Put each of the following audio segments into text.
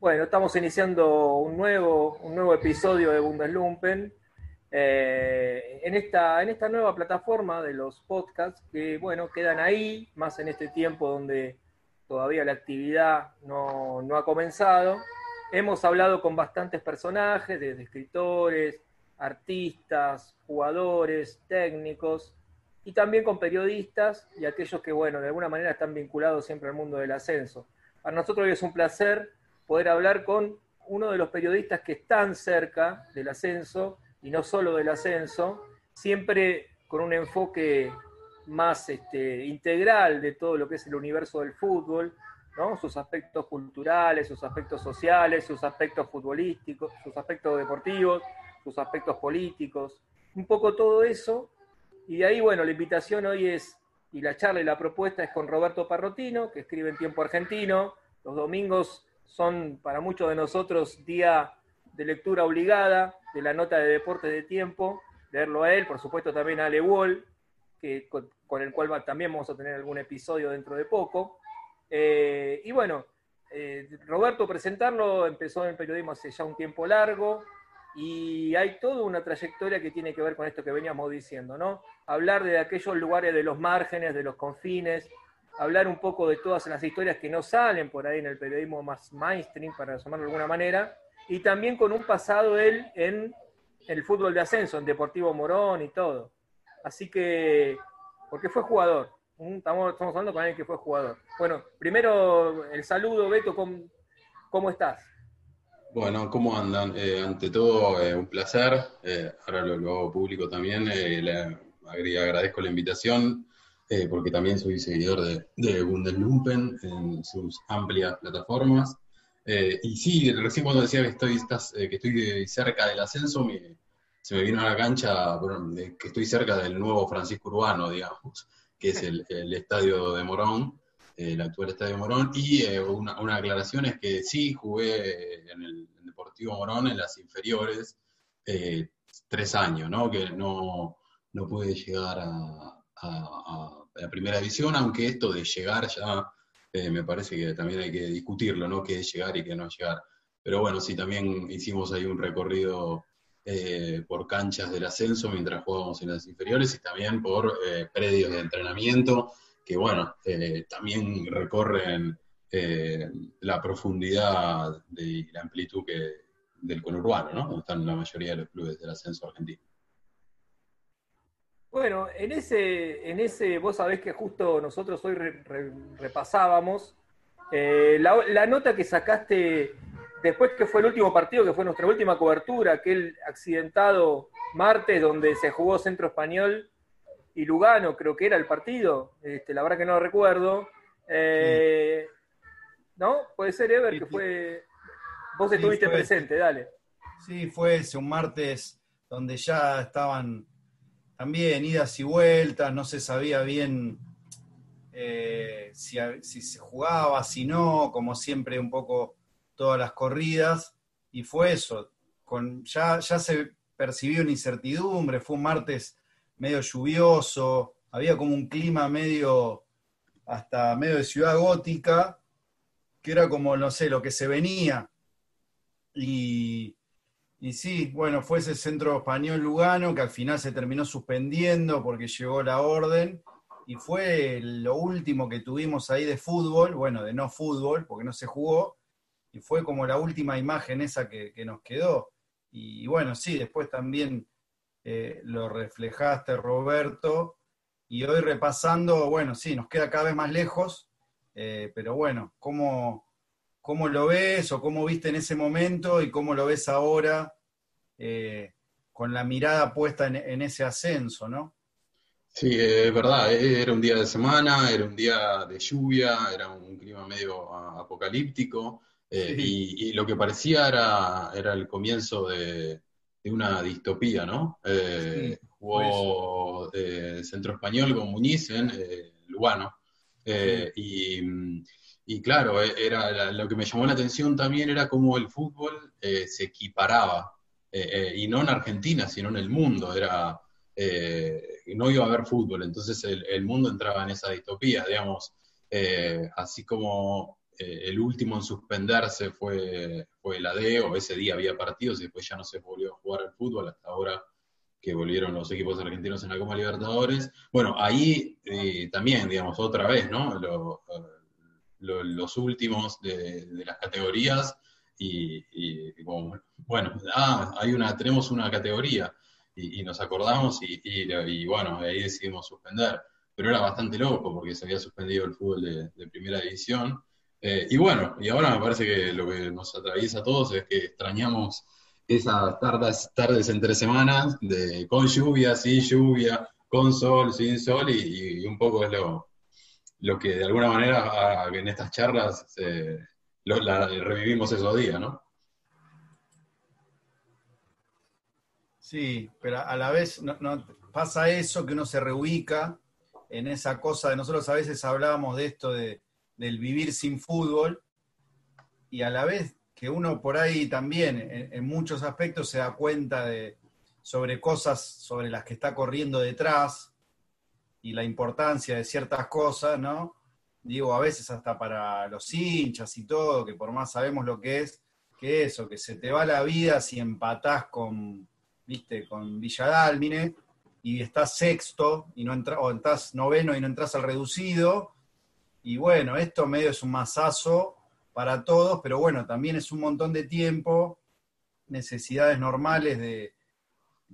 Bueno, estamos iniciando un nuevo, un nuevo episodio de Bundeslumpen eh, en, esta, en esta nueva plataforma de los podcasts que, bueno, quedan ahí, más en este tiempo donde todavía la actividad no, no ha comenzado. Hemos hablado con bastantes personajes, desde escritores, artistas, jugadores, técnicos, y también con periodistas y aquellos que, bueno, de alguna manera están vinculados siempre al mundo del ascenso. Para nosotros hoy es un placer poder hablar con uno de los periodistas que están cerca del ascenso y no solo del ascenso, siempre con un enfoque más este, integral de todo lo que es el universo del fútbol, ¿no? sus aspectos culturales, sus aspectos sociales, sus aspectos futbolísticos, sus aspectos deportivos, sus aspectos políticos, un poco todo eso. Y de ahí, bueno, la invitación hoy es, y la charla y la propuesta es con Roberto Parrotino, que escribe en tiempo argentino. Los domingos son para muchos de nosotros día de lectura obligada de la nota de deportes de tiempo, leerlo a él, por supuesto también a Ale Wall, que, con, el cual también vamos a tener algún episodio dentro de poco. Eh, y bueno, eh, Roberto presentarlo empezó en el periodismo hace ya un tiempo largo y hay toda una trayectoria que tiene que ver con esto que veníamos diciendo, ¿no? Hablar de aquellos lugares de los márgenes, de los confines, hablar un poco de todas las historias que no salen por ahí en el periodismo más mainstream, para llamarlo de alguna manera, y también con un pasado él en el fútbol de ascenso, en Deportivo Morón y todo. Así que, porque fue jugador, estamos, estamos hablando con alguien que fue jugador. Bueno, primero el saludo, Beto, ¿cómo, cómo estás? Bueno, ¿cómo andan? Eh, ante todo, eh, un placer. Eh, ahora lo, hago público también. le agradezco la invitación porque también soy seguidor de, de en sus amplias plataformas. Eh, y sí, recién cuando decía que estoy, eh, cerca del ascenso, se me vino a la cancha que estoy cerca del nuevo Francisco Urbano, digamos, que es el, estadio de Morón, el actual estadio de Morón. Y eh, una, aclaración es que sí, jugué en el Deportivo Morón en las inferiores tres años, ¿no? Que no, no pude llegar a, a la primera división, aunque esto de llegar ya eh, me parece que también hay que discutirlo, ¿no? Qué es llegar y qué no llegar. Pero bueno, sí, también hicimos ahí un recorrido eh, por canchas del ascenso mientras jugábamos en las inferiores y también por eh, predios de entrenamiento que, bueno, también recorren la profundidad y la amplitud que, del conurbano, ¿no? Como están la mayoría de los clubes del ascenso argentino. Bueno, en ese, en ese, vos sabés que justo nosotros hoy repasábamos eh, la, nota que sacaste después que fue el último partido, que fue nuestra última cobertura, aquel accidentado martes donde se jugó Centro Español y Lugano, creo que era el partido, este, la verdad que no lo recuerdo. Eh, ¿No? Puede ser, Ever, que fue... Vos estuviste presente, dale. Sí, fue ese un martes donde ya estaban también idas y vueltas, no se sabía bien eh, si, se jugaba, si no, como siempre un poco todas las corridas, y fue eso, con, ya, ya se percibió una incertidumbre, fue un martes medio lluvioso, había como un clima medio, hasta medio de ciudad gótica, que era como, no sé, lo que se venía. Y, y sí, bueno, fue ese centro español Lugano que al final se terminó suspendiendo porque llegó la orden y fue lo último que tuvimos ahí de fútbol, bueno, de no fútbol, porque no se jugó, y fue como la última imagen esa que, nos quedó. Y, bueno, sí, después también eh, lo reflejaste, Roberto, y hoy repasando, bueno, sí, nos queda cada vez más lejos, eh, pero bueno, ¿cómo, ¿Cómo lo ves o cómo viste en ese momento y cómo lo ves ahora eh, con la mirada puesta en, ese ascenso, ¿no? Sí, es verdad, eh, era un día de semana, era un día de lluvia, era un clima medio apocalíptico eh, y, lo que parecía era, era el comienzo de, una distopía, ¿no? jugó Centro Español con Muñiz en Lugano y y claro, e, era lo que me llamó la atención también era cómo el fútbol eh, se equiparaba, eh, eh, y no en Argentina, sino en el mundo. Era, no iba a haber fútbol, entonces el, mundo entraba en esa distopía, digamos, así como el último en suspenderse fue, fue la D, o ese día había partidos y después ya no se volvió a jugar al fútbol hasta ahora que volvieron los equipos argentinos en la Copa Libertadores. Bueno, ahí también, digamos, otra vez, ¿no? los últimos de, las categorías y, bueno, ah, hay una, tenemos una categoría y, nos acordamos y, bueno, ahí decidimos suspender. Pero era bastante loco porque se había suspendido el fútbol de, primera división. Eh, y bueno, y ahora me parece que lo que nos atraviesa a todos es que extrañamos esas tardes, tardes entre semanas de, con lluvia, sin lluvia, con sol, sin sol, y, un poco es lo, lo que de alguna manera en estas charlas revivimos esos días, ¿no? Sí, pero a la vez pasa eso que uno se reubica en esa cosa de nosotros a veces hablábamos de esto de, del vivir sin fútbol y a la vez que uno por ahí también en, muchos aspectos se da cuenta de sobre cosas sobre las que está corriendo detrás y la importancia de ciertas cosas, ¿no? Digo, a veces hasta para los hinchas y todo, que por más sabemos lo que es, que eso, que se te va la vida si empatás con viste, con Villadálmine, y estás sexto, y no entra, o estás noveno y no entras al reducido. Y bueno, esto medio es un masazo para todos, pero bueno, también es un montón de tiempo, necesidades normales de,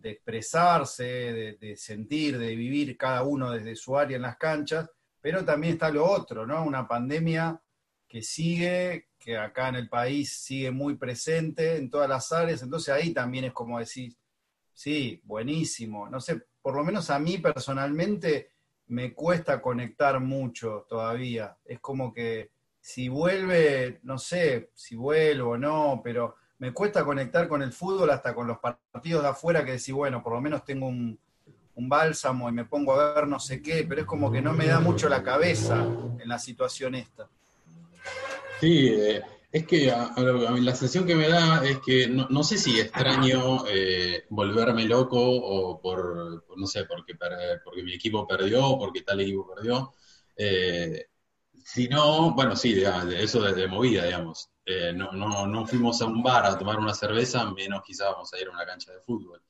expresarse, de, de, sentir, de vivir cada uno desde su área en las canchas, pero también está lo otro, ¿no? Una pandemia que sigue, que acá en el país sigue muy presente en todas las áreas, entonces ahí también es como decir, Sí, buenísimo. No sé, por lo menos a mí personalmente me cuesta conectar mucho todavía. Es como que si vuelve, no sé si vuelvo o no, pero me cuesta conectar con el fútbol hasta con los partidos de afuera que decir, bueno, por lo menos tengo un, bálsamo y me pongo a ver no sé qué, pero es como que no me da mucho la cabeza en la situación esta. Sí, eh, es que a, mí la sensación que me da es que no, sé si extraño eh, volverme loco o por, no sé, porque, porque mi equipo perdió o porque tal equipo perdió. Eh, sino, bueno, sí, eso de, movida, digamos. Eh, no, no, no, fuimos a un bar a tomar una cerveza, menos quizás vamos a ir a una cancha de fútbol.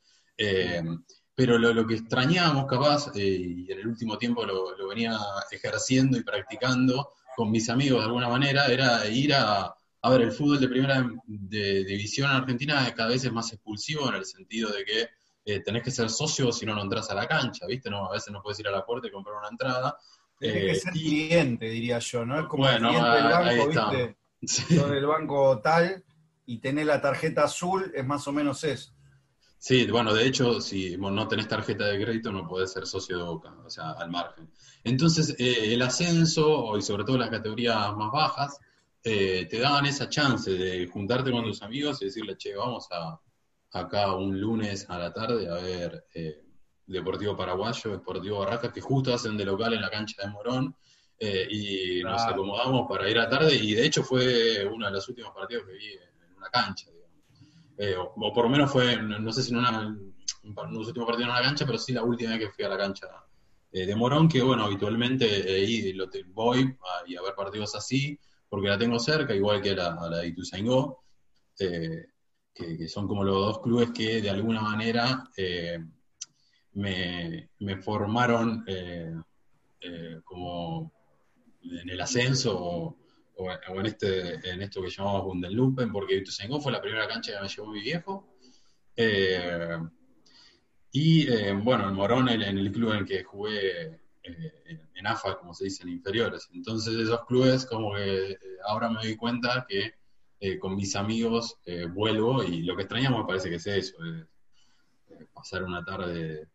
Pero lo, que extrañábamos capaz, y en el último tiempo lo, lo venía ejerciendo y practicando con mis amigos de alguna manera, era ir a a ver, el fútbol de primera división en Argentina cada vez es más expulsivo en el sentido de que eh, tenés que ser socio si no, no entras a la cancha, ¿viste? No, a veces no puedes ir a la puerta y comprar una entrada. Tienes que eh, ser cliente, diría yo, ¿no? Es como bueno, el cliente del banco, ¿viste? Sí. del banco tal y tenés la tarjeta azul, es más o menos eso. Sí, bueno, de hecho, si no tenés tarjeta de crédito, no podés ser socio de Boca, o sea, al margen. Entonces, eh, el ascenso, y sobre todo las categorías más bajas, eh, te daban esa chance de juntarte con tus amigos y decirle, che, vamos a acá un lunes a la tarde a ver eh, Deportivo Paraguayo, Deportivo Barracas, que justo hacen de local en la cancha de Morón, eh, y nos acomodamos para ir a tarde, y de hecho fue uno de los últimos partidos que vi en una cancha, digamos. O, por lo menos fue, no, sé si en una, los últimos partidos en una cancha, pero sí la última vez que fui a la cancha de Morón, que bueno, habitualmente voy a, y ver partidos así, porque la tengo cerca, igual que la, a la de Ituzaingó, eh, que, son como los dos clubes que de alguna manera eh, me, formaron eh, como en el ascenso en, este, en esto que llamamos Bundenlupen, porque Ituzaingó fue la primera cancha que me llevó mi viejo. y bueno, en Morón, en el club en el que jugué eh, en AFA, como se dice, en inferiores. Entonces esos clubes como que eh, ahora me doy cuenta que eh, con mis amigos vuelvo y lo que extrañamos me parece que es eso, pasar una tarde,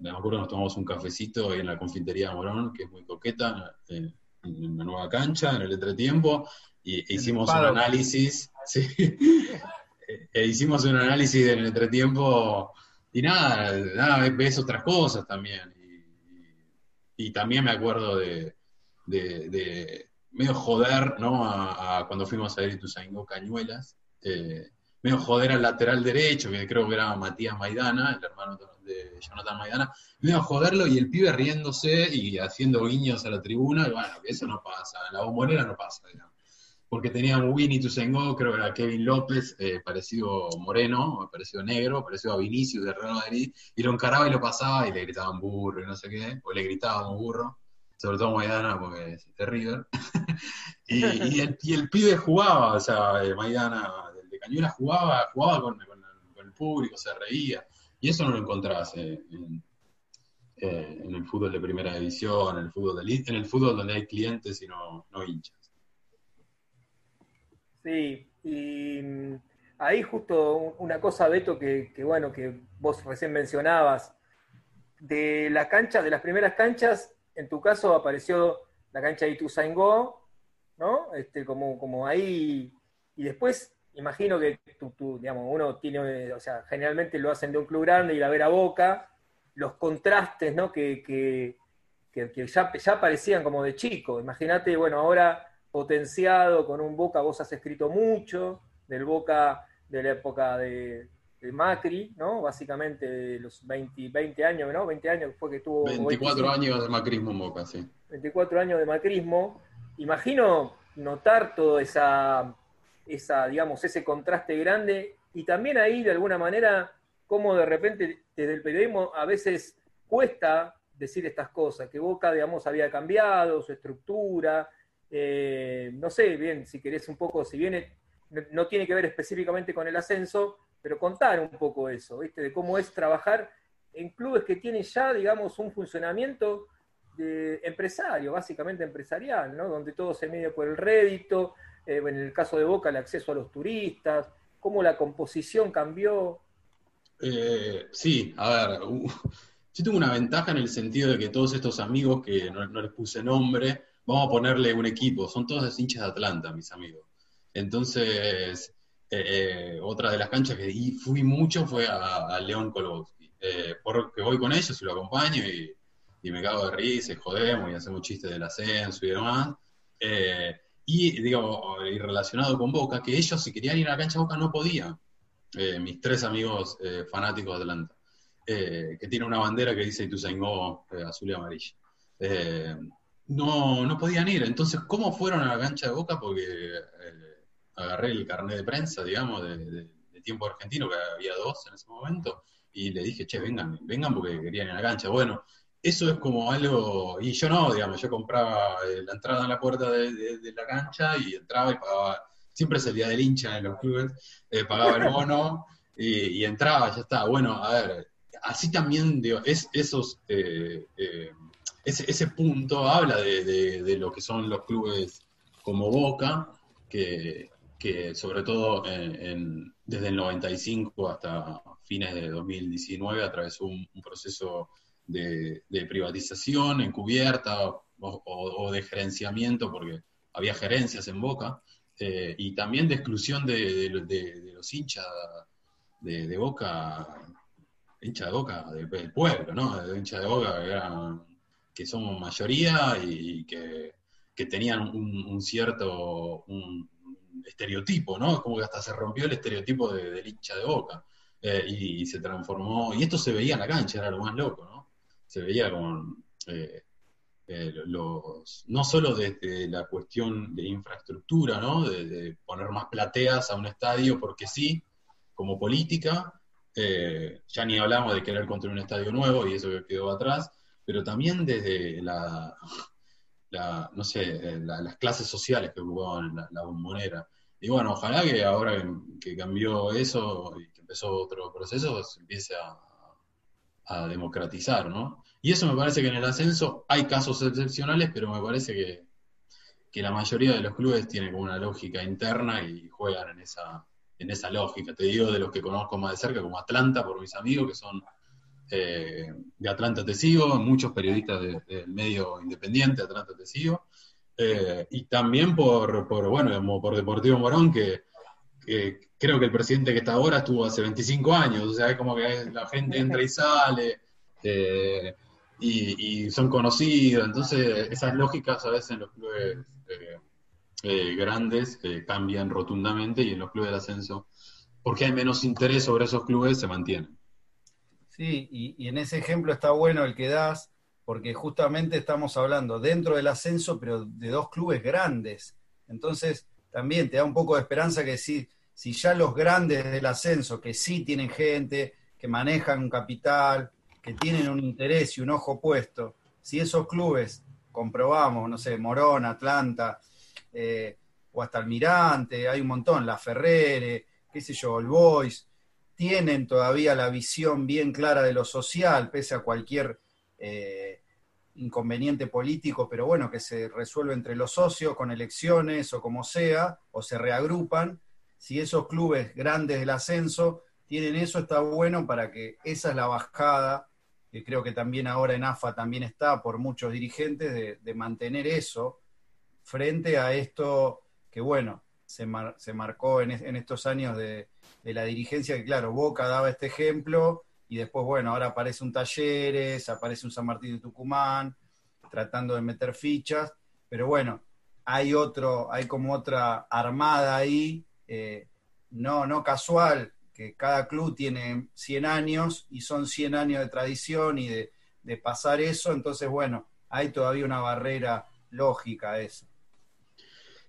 me acuerdo nos tomamos un cafecito en la confitería de Morón, que es muy coqueta, en una nueva cancha, en el entretiempo, y e hicimos un análisis, sí, e hicimos un análisis del entretiempo y nada, nada, ves otras cosas también y también me acuerdo de, medio joder, ¿no? A, cuando fuimos a ver Ituzaingó Cañuelas, eh, medio joder al lateral derecho, que creo que era Matías Maidana, el hermano de Jonathan Maidana, medio joderlo y el pibe riéndose y haciendo guiños a la tribuna, y bueno, que eso no pasa, la bombonera no pasa, digamos. porque tenían Winnie Tusengo, creo que era Kevin López, eh, parecido moreno, parecido negro, parecido a Vinicius de Real Madrid, y lo encaraba y lo pasaba y le gritaban burro y no sé qué, o le gritaban burro, sobre todo Maidana porque es de y, el, el, pibe jugaba, o sea, eh, Maidana de Cañuela jugaba, jugaba con, el público, se reía, y eso no lo encontrás en, en, el fútbol de primera división, en el fútbol, en el fútbol donde hay clientes y no, no hinchas. Sí, y mm, ahí justo una cosa, Beto, que, bueno, que vos recién mencionabas, de la cancha, de las primeras canchas, en tu caso apareció la cancha de Ituzaingó, ¿no? Este, como, como ahí, y después imagino que tú, digamos, uno tiene, o sea, generalmente lo hacen de un club grande y la ver a boca, los contrastes, ¿no? Que, que, que, ya, ya parecían como de chico. Imagínate, bueno, ahora potenciado con un Boca, vos has escrito mucho del Boca de la época de, Macri, ¿no? Básicamente de los 20, 20 años, ¿no? 20 años fue que tuvo... 24 años de macrismo en Boca, sí. 24 años de macrismo. Imagino notar todo esa, esa, digamos, ese contraste grande y también ahí de alguna manera cómo de repente desde el periodismo a veces cuesta decir estas cosas, que Boca, digamos, había cambiado su estructura, eh, no sé, bien, si querés un poco, si viene, no tiene que ver específicamente con el ascenso, pero contar un poco eso, ¿viste? De cómo es trabajar en clubes que tienen ya, digamos, un funcionamiento de empresario, básicamente empresarial, ¿no? Donde todo se mide por el rédito, eh, en el caso de Boca, el acceso a los turistas, cómo la composición cambió. Eh, sí, a ver, yo tengo una ventaja en el sentido de que todos estos amigos que no les puse nombre, vamos a ponerle un equipo, son todos hinchas de Atlanta, mis amigos. Entonces, eh, eh, otra de las canchas que fui mucho fue a, León Kolowski, porque voy con ellos y lo acompaño y, me cago de risa y jodemos y hacemos chistes del ascenso y demás. Y, digo, y relacionado con Boca, que ellos si querían ir a la cancha de Boca no podían, mis tres amigos fanáticos de Atlanta, que tiene una bandera que dice Ituzaingó azul y amarilla no, no podían ir. Entonces, ¿cómo fueron a la cancha de Boca? Porque eh, agarré el carnet de prensa, digamos, de, tiempo argentino, que había dos en ese momento, y le dije, che, vengan, vengan porque querían ir a la cancha. Bueno, eso es como algo, y yo no, digamos, yo compraba eh, la entrada en la puerta de, la cancha y entraba y pagaba, siempre salía del hincha en los clubes, eh, pagaba el bono y, entraba, ya está. Bueno, a ver, así también, digo, es esos ese, ese punto habla de, lo que son los clubes como Boca, que, sobre todo desde el 95 hasta fines de 2019 atravesó un, proceso de, privatización encubierta o, o, de gerenciamiento, porque había gerencias en Boca, eh, y también de exclusión de, los hinchas de, Boca, hincha de Boca del, pueblo, ¿no? De hincha de Boca que eran que somos mayoría y que, tenían un, cierto estereotipo, ¿no? Como que hasta se rompió el estereotipo de, del hincha de boca eh, y, se transformó, y esto se veía en la cancha, era lo más loco. Se veía con eh, eh, los, no solo desde la cuestión de infraestructura, ¿no? De, poner más plateas a un estadio porque sí, como política, ya ni hablamos de querer construir un estadio nuevo y eso que quedó atrás, pero también desde la, no sé, las clases sociales que ocupaban la, bombonera. Y bueno, ojalá que ahora que cambió eso y que empezó otro proceso, se empiece a, democratizar, ¿no? Y eso me parece que en el ascenso hay casos excepcionales, pero me parece que, que la mayoría de los clubes tienen una lógica interna y juegan en esa, en esa lógica. Te digo de los que conozco más de cerca, como Atlanta, por mis amigos, que son eh, de Atlanta Te Sigo, muchos periodistas del medio independiente, Atlanta Te Sigo, eh, y también por, bueno, por Deportivo Morón, que, creo que el presidente que está ahora estuvo hace 25 años, o sea, es como que la gente entra y sale, eh, y, son conocidos, entonces esas lógicas a veces en los clubes grandes cambian rotundamente y en los clubes de ascenso, porque hay menos interés sobre esos clubes, se mantienen. Sí, y, en ese ejemplo está bueno el que das, porque justamente estamos hablando dentro del ascenso, pero de dos clubes grandes. Entonces, también te da un poco de esperanza que si, si ya los grandes del ascenso, que sí tienen gente, que manejan un capital, que tienen un interés y un ojo puesto, si esos clubes comprobamos, no sé, Morón, Atlanta, eh, o hasta Almirante, hay un montón, La Ferrere, qué sé yo, el Boys, tienen todavía la visión bien clara de lo social, pese a cualquier eh, inconveniente político, pero bueno, que se resuelve entre los socios con elecciones o como sea, o se reagrupan. Si esos clubes grandes del ascenso tienen eso, está bueno para que esa es la bajada, que creo que también ahora en AFA también está por muchos dirigentes, de, mantener eso frente a esto que, bueno, se, se marcó en, estos años de, de la dirigencia, que claro, Boca daba este ejemplo y después, bueno, ahora aparece un Talleres, aparece un San Martín de Tucumán, tratando de meter fichas, pero bueno, hay otro, hay como otra armada ahí, eh, no, no casual, que cada club tiene 100 años y son 100 años de tradición y de, pasar eso, entonces bueno, hay todavía una barrera lógica a eso.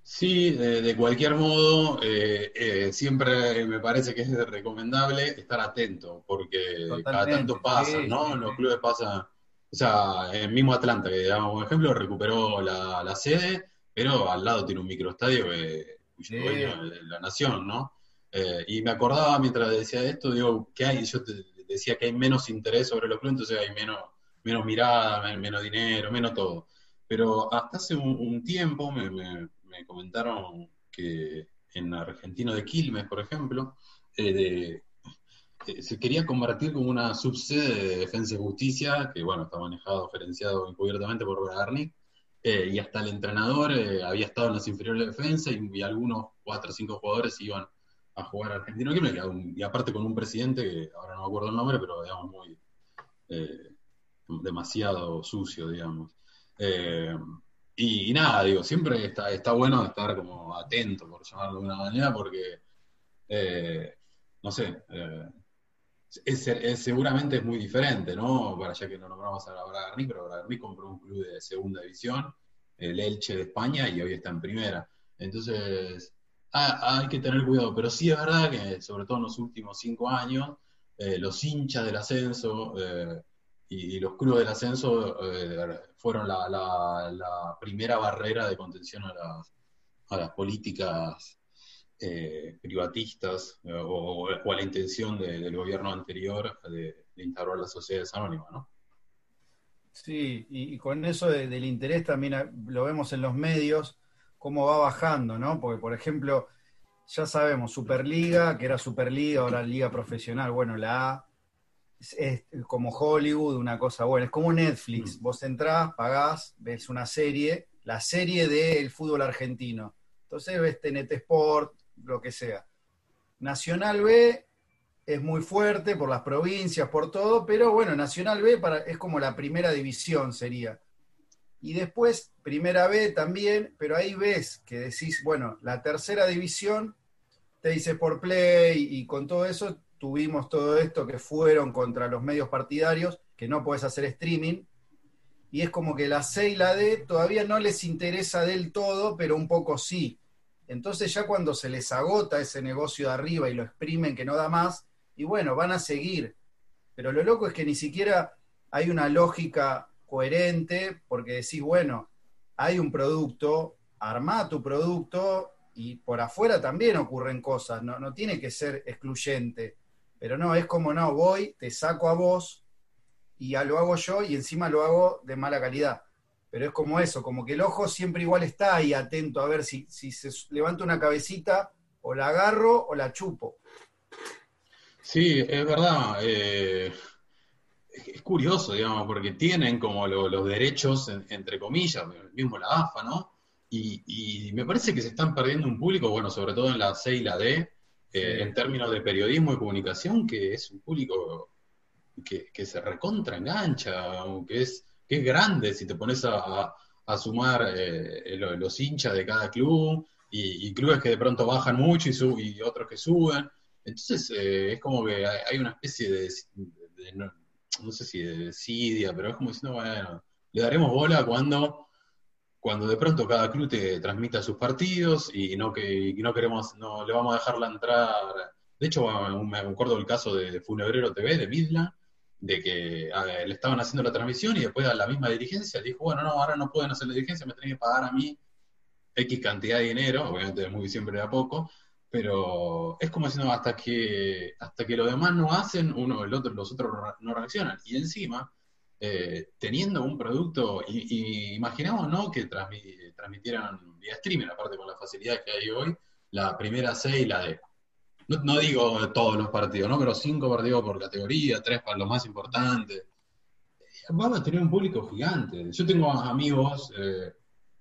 Sí, de, cualquier modo, eh, eh, siempre me parece que es recomendable estar atento, porque cada tanto pasa, ¿no? Los clubes pasan, o sea, el mismo Atlanta, que digamos, por ejemplo, recuperó la, sede, pero al lado tiene un microestadio que cuyo dueño es la nación, ¿no? Eh, y me acordaba mientras decía esto, digo, que hay, yo te decía que hay menos interés sobre los clubes, entonces hay menos, menos mirada, menos dinero, menos todo. Pero hasta hace un, tiempo me me comentaron que en Argentino de Quilmes, por ejemplo, eh, eh, se quería convertir como una subsede de Defensa y Justicia, que bueno, está manejado, gerenciado encubiertamente por Bragarnik, eh, y hasta el entrenador había estado en las inferiores de defensa y, algunos cuatro o cinco jugadores iban a jugar a Argentino de Quilmes, y, aparte con un presidente, que ahora no me acuerdo el nombre, pero digamos muy demasiado sucio, digamos. Y, nada, digo, siempre está, está bueno estar como atento, por llamarlo de una manera, porque, eh, no sé, eh, es, seguramente es muy diferente, ¿no? Para ya que no nombramos a Bragarni, pero Bragarni compró un club de segunda división, el Elche de España, y hoy está en primera. Entonces, hay que tener cuidado, pero sí es verdad que, sobre todo en los últimos cinco años, eh, los hinchas del ascenso y, los clubes del ascenso eh, fueron la, primera barrera de contención a las, a las políticas eh, privatistas eh, o, a la intención del gobierno anterior de, de, instaurar las sociedades anónimas, ¿no? Sí, y, con eso del interés también lo vemos en los medios, cómo va bajando, ¿no? Porque, por ejemplo, ya sabemos, Superliga, que era Superliga, ahora Liga Profesional, bueno, la A es, como Hollywood, una cosa buena. Es como Netflix. Mm. Vos entrás, pagás, ves una serie, la serie del fútbol argentino. Entonces ves TNT Sport, lo que sea. Nacional B es muy fuerte por las provincias, por todo, pero bueno, Nacional B para, es como la primera división sería. Y después, Primera B también, pero ahí ves que decís, bueno, la tercera división, te dice por play y con todo eso tuvimos todo esto que fueron contra los medios partidarios, que no puedes hacer streaming, y es como que la C y la D todavía no les interesa del todo, pero un poco sí. Entonces ya cuando se les agota ese negocio de arriba y lo exprimen que no da más, y bueno, van a seguir. Pero lo loco es que ni siquiera hay una lógica coherente, porque decís, bueno, hay un producto, arma tu producto, y por afuera también ocurren cosas, no, no tiene que ser excluyente. Pero no, es como no, voy, te saco a vos y ya lo hago yo y encima lo hago de mala calidad. Pero es como eso, como que el ojo siempre igual está ahí atento a ver si, si se levanta una cabecita, o la agarro o la chupo. Sí, es verdad. Eh, es curioso, digamos, porque tienen como los derechos, entre comillas, mismo la AFA, ¿no? Y, y, me parece que se están perdiendo un público, bueno, sobre todo en la C y la D, eh, en términos de periodismo y comunicación, que es un público que, se recontra engancha, que es, que es grande si te pones a, sumar eh, los hinchas de cada club y, clubes que de pronto bajan mucho y, y otros que suben. Entonces eh, es como que hay una especie de, no, sé si de desidia, pero es como diciendo, bueno, le daremos bola cuando cuando de pronto cada club te transmita sus partidos y no que no queremos, no le vamos a dejar la entrada. De hecho, me acuerdo del caso de Funebrero TV de Midland, de que le estaban haciendo la transmisión y después a la misma dirigencia dijo, bueno, no, ahora no pueden hacer la dirigencia, me tienen que pagar a mí X cantidad de dinero, obviamente es muy siempre de a poco, pero es como diciendo, hasta que, hasta que los demás no hacen, uno, el otro, los otros no reaccionan. Y encima, eh, teniendo un producto, y, imaginamos ¿no? que transmitieran vía streaming, aparte con la facilidad que hay hoy, la primera C y la D. No, digo todos los partidos, ¿no? pero cinco partidos por categoría, tres para los más importantes. Vamos a tener un público gigante. Yo tengo amigos eh,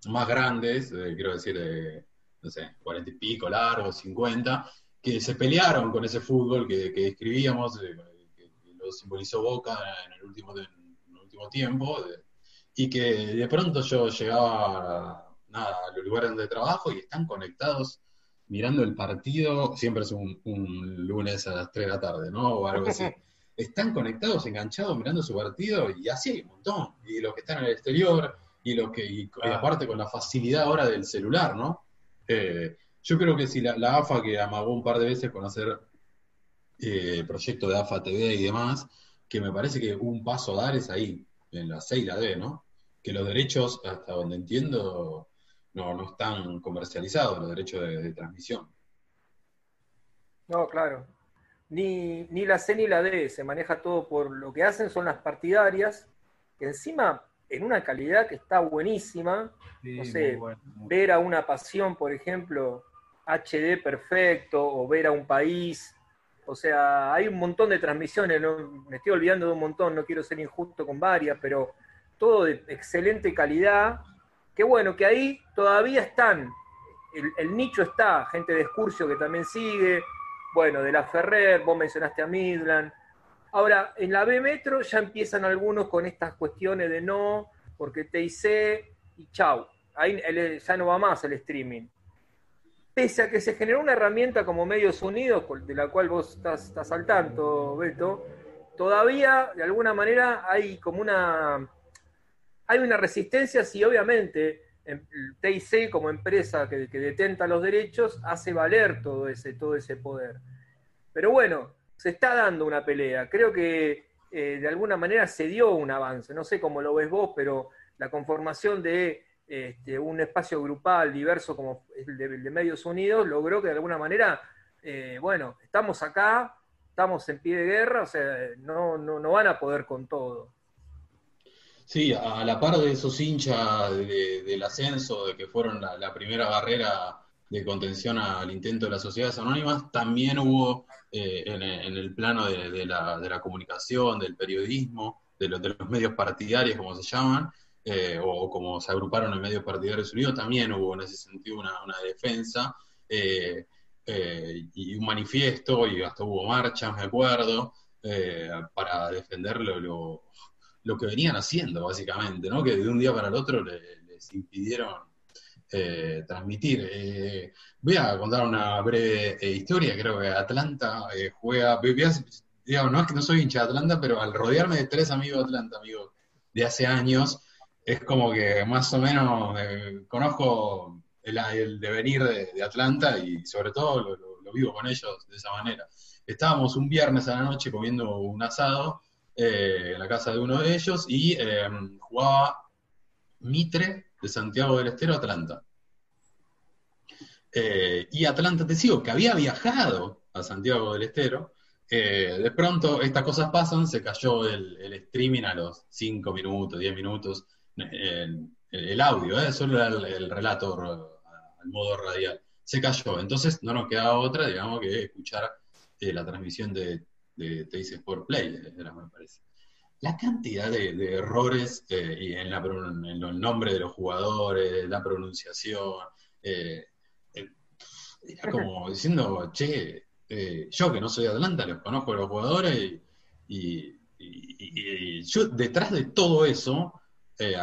más grandes, eh, quiero decir, no sé, cuarenta y pico, largos, cincuenta, que se pelearon con ese fútbol que, que escribíamos, que, lo simbolizó Boca en el último, tiempo, y que de pronto yo llegaba nada, a los lugares donde trabajo y están conectados mirando el partido, siempre es un, lunes a las 3 de la tarde, ¿no? O algo así. Están conectados, enganchados, mirando su partido y así hay un montón. Y los que están en el exterior y los que, y, aparte con la facilidad ahora del celular, ¿no? Eh, yo creo que si la, AFA que amagó un par de veces con hacer eh, el proyecto de AFA TV y demás, que me parece que un paso a dar es ahí, en la C y la D, ¿no? Que los derechos, hasta donde entiendo, no, no están comercializados, los derechos de, transmisión. No, claro. Ni, ni, la C ni la D, se maneja todo por lo que hacen son las partidarias, que encima en una calidad que está buenísima. no sé, ver a una pasión, por ejemplo, HD perfecto, o ver a un país o sea, hay un montón de transmisiones, me estoy olvidando de un montón, no quiero ser injusto con varias, pero todo de excelente calidad. Qué bueno, que ahí todavía están, el, nicho está, gente de Excursio que también sigue, bueno, de la Ferrer, vos mencionaste a Midland. Ahora, en la B Metro ya empiezan algunos con estas cuestiones de no, porque TIC y chau. Ahí ya no va más el streaming pese a que se generó una herramienta como Medios Unidos, de la cual vos estás, al tanto, Beto, todavía de alguna manera hay como una, hay una resistencia si obviamente el TIC como empresa que, detenta los derechos hace valer todo ese, todo ese poder. Pero bueno, se está dando una pelea. Creo que eh, de alguna manera se dio un avance. No sé cómo lo ves vos, pero la conformación de este, un espacio grupal diverso como el de, Medios Unidos, logró que de alguna manera, eh, bueno, estamos acá, estamos en pie de guerra, o sea, no, no, van a poder con todo. Sí, a la par de esos hinchas del ascenso, de que fueron la, primera barrera de contención al intento de las sociedades anónimas, también hubo eh, en, el plano de, la, comunicación, del periodismo, de, de, los medios partidarios, como se llaman, eh, o como se agruparon en medios partidarios unidos, también hubo en ese sentido una, defensa eh, eh, y un manifiesto, y hasta hubo marchas, me acuerdo, para defender lo, que venían haciendo, básicamente, ¿no? que de un día para el otro les impidieron transmitir. voy a contar una breve historia, creo que Atlanta juega, digamos, no es que no soy hincha de Atlanta, pero al rodearme de tres amigos de Atlanta, amigos de hace años, es como que más o menos eh, conozco el, devenir de, Atlanta y sobre todo lo, vivo con ellos de esa manera. Estábamos un viernes a la noche comiendo un asado eh, en la casa de uno de ellos y em, jugaba Mitre de Santiago del Estero Atlanta. Eh, y Atlanta, te sigo, que había viajado a Santiago del Estero, de pronto estas cosas pasan, se cayó el, el streaming a los 5 minutos, 10 minutos, el, audio, ¿eh? solo el, el relato al modo radial. Se cayó, entonces no nos quedaba otra, digamos, que escuchar eh, la transmisión de, de Teis Sport Play, me parece. La cantidad de, errores eh, y en, la, en, el nombre de los jugadores, la pronunciación, era como diciendo, che, yo que no soy de Atlanta, los conozco a los jugadores y, y yo detrás de todo eso eh,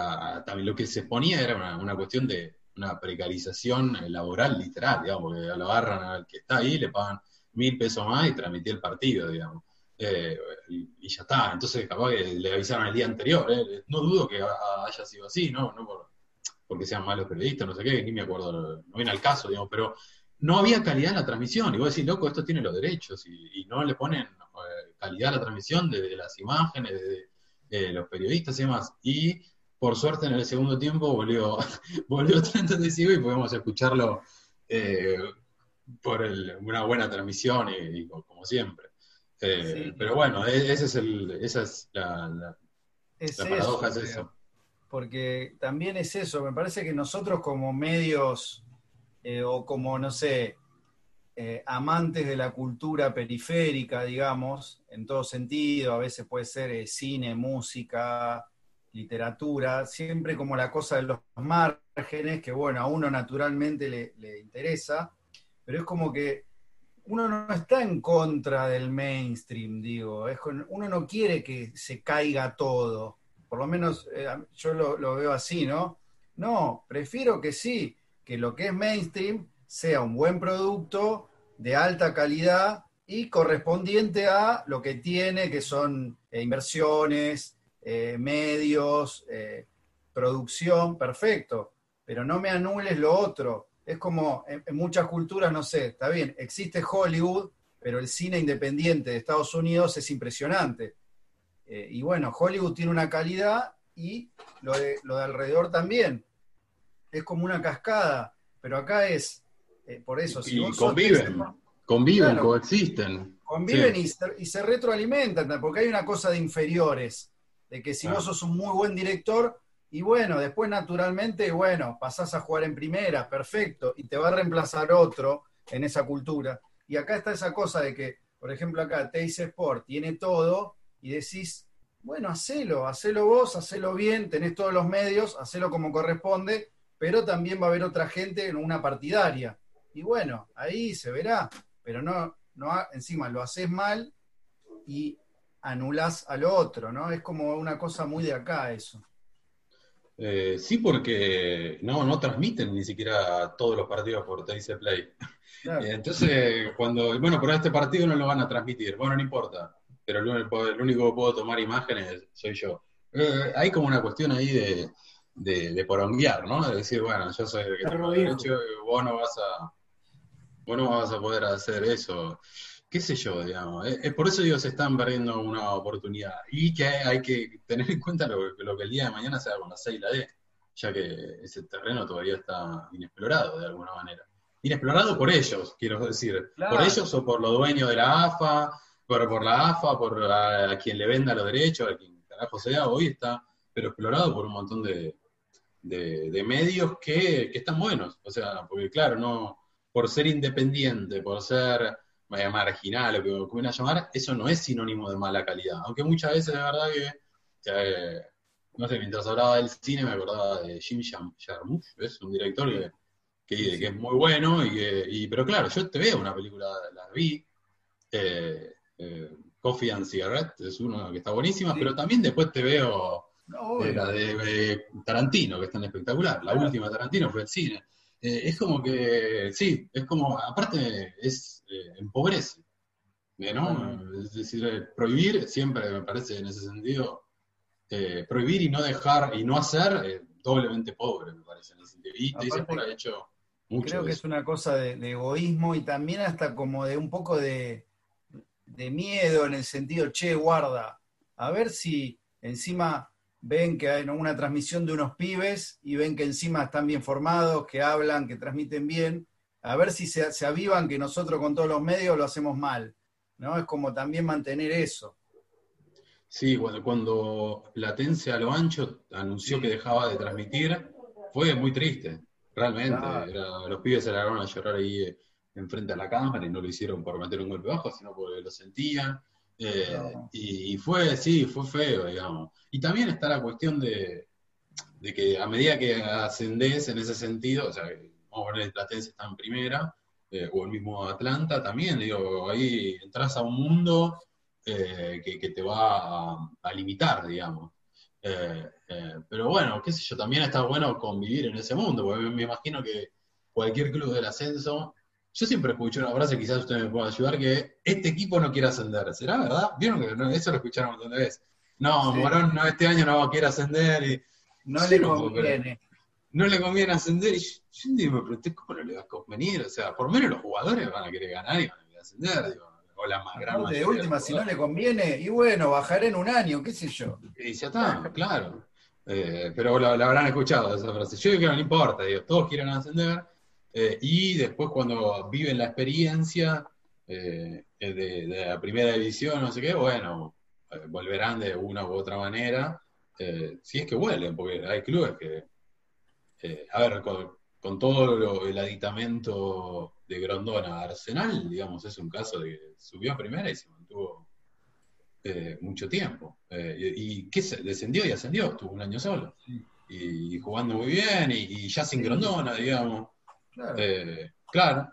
también lo que se ponía era una, cuestión de una precarización laboral literal, digamos, porque lo agarran al que está ahí, le pagan mil pesos más y transmitía el partido, digamos. Eh, y, ya está, entonces capaz que le avisaron el día anterior, eh. no dudo que haya sido así, ¿no? no porque sean malos periodistas, no sé qué, ni me acuerdo, no viene al caso, digamos, pero no había calidad en la transmisión. Y vos decís, loco, esto tiene los derechos y, no le ponen eh, calidad a la transmisión de, las imágenes, de, los periodistas y demás. Y por suerte en el segundo tiempo volvió, volvió 30 decibel y podemos escucharlo eh, por una buena transmisión y, como siempre. Eh, pero bueno, e, ese es el, esa es la, paradoja, es eso. Porque también es eso, me parece que nosotros como medios eh, o como, no sé, amantes de la cultura periférica, digamos, en todo sentido, a veces puede ser cine, música, literatura, siempre como la cosa de los márgenes, que bueno, a uno naturalmente le, interesa, pero es como que uno no está en contra del mainstream, digo, es uno no quiere que se caiga todo, por lo menos eh, yo lo, lo, veo así, ¿no? No, prefiero que sí, que lo que es mainstream sea un buen producto de alta calidad y correspondiente a lo que tiene, que son eh, inversiones, eh, medios, eh, producción, perfecto, pero no me anules lo otro. Es como en, muchas culturas, no sé, está bien, existe Hollywood, pero el cine independiente de Estados Unidos es impresionante. Eh, y bueno, Hollywood tiene una calidad y lo de, lo de alrededor también. Es como una cascada, pero acá es, por eso, si y conviven, conviven, coexisten. Conviven y, y, se, retroalimentan, porque hay una cosa de inferiores de que si vos sos un muy buen director, y bueno, después naturalmente, bueno, pasás a jugar en primera, perfecto, y te va a reemplazar otro en esa cultura. Y acá está esa cosa de que, por ejemplo, acá Teis Sport tiene todo y decís, bueno, hacelo, hacelo vos, hacelo bien, tenés todos los medios, hacelo como corresponde, pero también va a haber otra gente en una partidaria. Y bueno, ahí se verá, pero no, no encima lo haces mal y anulás al otro, ¿no? Es como una cosa muy de acá eso. Eh, sí, porque no, no transmiten ni siquiera todos los partidos por TIC Play. Eh, entonces, cuando, bueno, pero este partido no lo van a transmitir, bueno, no importa, pero el, único que puedo tomar imágenes soy yo. Eh, hay como una cuestión ahí de, de, de poronguear, ¿no? De decir, bueno, yo soy el que tengo derecho, vos no vas a, vos no vas a poder hacer eso qué sé yo, digamos. Eh, eh, por eso digo, se están perdiendo una oportunidad. Y que hay, que tener en cuenta lo, que el día de mañana se haga con la C y la D, ya que ese terreno todavía está inexplorado de alguna manera. Inexplorado por ellos, quiero decir. Por ellos o por los dueños de la AFA, por, por la AFA, por a, quien le venda los derechos, a quien carajo sea, hoy está, pero explorado por un montón de, de, medios que, que están buenos. O sea, porque claro, no por ser independiente, por ser marginal o que, que van a llamar, eso no es sinónimo de mala calidad. Aunque muchas veces de verdad que, no sé, mientras hablaba del cine me acordaba de Jim Jarmusch, es un director que, que, es muy bueno, y, y, pero claro, yo te veo una película, la vi, eh, eh, Coffee and Cigarette, es una que está buenísima, pero también después te veo la de Tarantino, que es tan espectacular. La última Tarantino fue el cine. Eh, es como que, sí, es como, aparte, es eh, empobrece, ¿no? Es decir, eh, prohibir siempre me parece en ese sentido, prohibir y no dejar y no hacer, doblemente pobre, me parece en ese sentido. Y te por hecho mucho. Creo que es una cosa de, egoísmo y también hasta como de un poco de, de miedo en el sentido, che, guarda, a ver si encima ven que hay una transmisión de unos pibes y ven que encima están bien formados, que hablan, que transmiten bien, a ver si se, avivan que nosotros con todos los medios lo hacemos mal, ¿no? Es como también mantener eso. Sí, cuando, cuando Latencia a lo ancho anunció que dejaba de transmitir, fue muy triste, realmente. los pibes se largaron a llorar ahí eh, enfrente a la cámara y no lo hicieron por meter un golpe bajo, sino porque lo sentían. Eh, y, fue, sí, fue feo, digamos. Y también está la cuestión de, que a medida que ascendés en ese sentido, o sea, vamos a ver, el Platense está en primera, eh, o el mismo Atlanta, también, digo, ahí entras a un mundo eh, que, te va a, limitar, digamos. pero bueno, qué sé yo, también está bueno convivir en ese mundo, porque me imagino que cualquier club del ascenso yo siempre escucho una frase, quizás usted me pueda ayudar, que este equipo no quiere ascender. ¿Será verdad? ¿Vieron que eso lo escucharon un montón de veces? No, Morón no, este año no quiere ascender. Y... No le conviene. no le conviene ascender. Y yo, me pregunté, ¿cómo no le va a convenir? O sea, por lo menos los jugadores van a querer ganar y van a querer ascender, digo. O la más grande. De última, si no le conviene, y bueno, bajaré en un año, qué sé yo. Y ya está, claro. Eh, pero la, habrán escuchado esa frase. Yo digo que no importa, digo, todos quieren ascender. Eh, y después cuando viven la experiencia eh, de, la primera división, no sé qué, bueno, volverán de una u otra manera. si es que vuelven, porque hay clubes que eh, a ver, con, todo el aditamento de Grondona, Arsenal, digamos, es un caso de que subió a primera y se mantuvo eh, mucho tiempo. Eh, y, qué se descendió y ascendió, estuvo un año solo. Y, jugando muy bien, y, ya sin Grondona, digamos. Claro.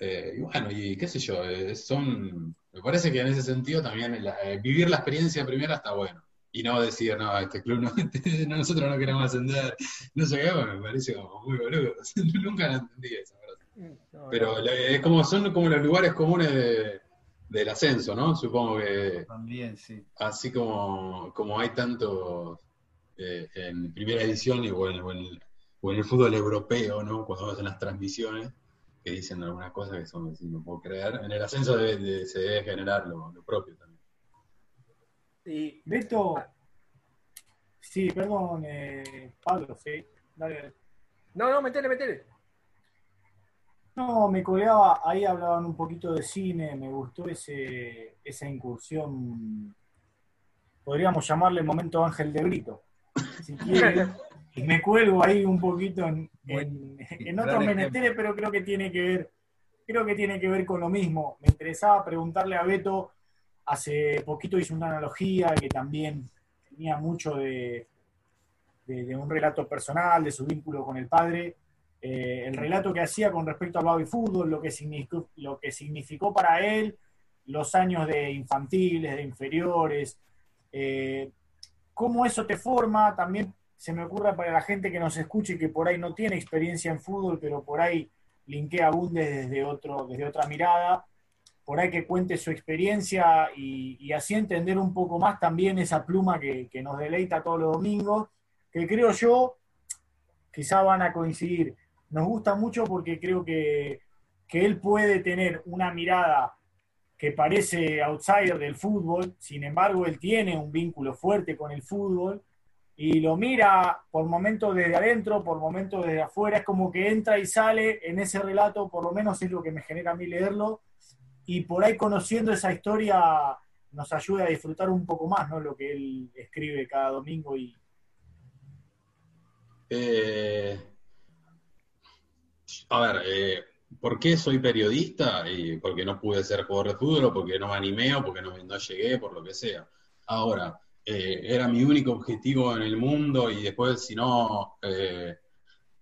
y bueno, y qué sé yo, son. Me parece que en ese sentido también vivir la experiencia primera está bueno y no decir, no, este club no, nosotros no queremos ascender, no sé qué, me parece como muy boludo. Nunca la entendí esa verdad. Pero es como, son como los lugares comunes del ascenso, ¿no? Supongo que. También, sí. Así como, como hay tanto eh, en primera edición y, o, en, el fútbol europeo, ¿no? Cuando hacen las transmisiones, que dicen algunas cosas que son, no puedo creer. En el ascenso se debe generar lo propio también. Y Beto, sí, perdón, eh, Pablo, sí, dale. No, no, metele, metele. No, me colgaba, ahí hablaban un poquito de cine, me gustó ese, esa incursión, podríamos llamarle momento Ángel de Brito, si y me cuelgo ahí un poquito en, en, en otros menesteres, pero creo que tiene que ver, creo que tiene que ver con lo mismo. Me interesaba preguntarle a Beto Hace poquito hice una analogía que también tenía mucho de, un relato personal, de su vínculo con el padre. Eh, el relato que hacía con respecto al baby fútbol, lo que, significó, lo que significó para él los años de infantiles, de inferiores, eh, cómo eso te forma, también se me ocurre para la gente que nos escuche que por ahí no tiene experiencia en fútbol, pero por ahí linkea Bundes desde, otro, desde otra mirada, por ahí que cuente su experiencia y, así entender un poco más también esa pluma que, nos deleita todos los domingos, que creo yo, quizá van a coincidir. Nos gusta mucho porque creo que, él puede tener una mirada que parece outsider del fútbol, sin embargo él tiene un vínculo fuerte con el fútbol y lo mira por momentos desde adentro, por momentos desde afuera, es como que entra y sale en ese relato, por lo menos es lo que me genera a mí leerlo, y por ahí conociendo esa historia nos ayuda a disfrutar un poco más, ¿no? Lo que él escribe cada domingo y... Eh, a ver, eh, ¿por qué soy periodista? Y porque no pude ser jugador de fútbol, porque no me animé, o porque no, no llegué, por lo que sea. Ahora, eh, era mi único objetivo en el mundo y después, si no,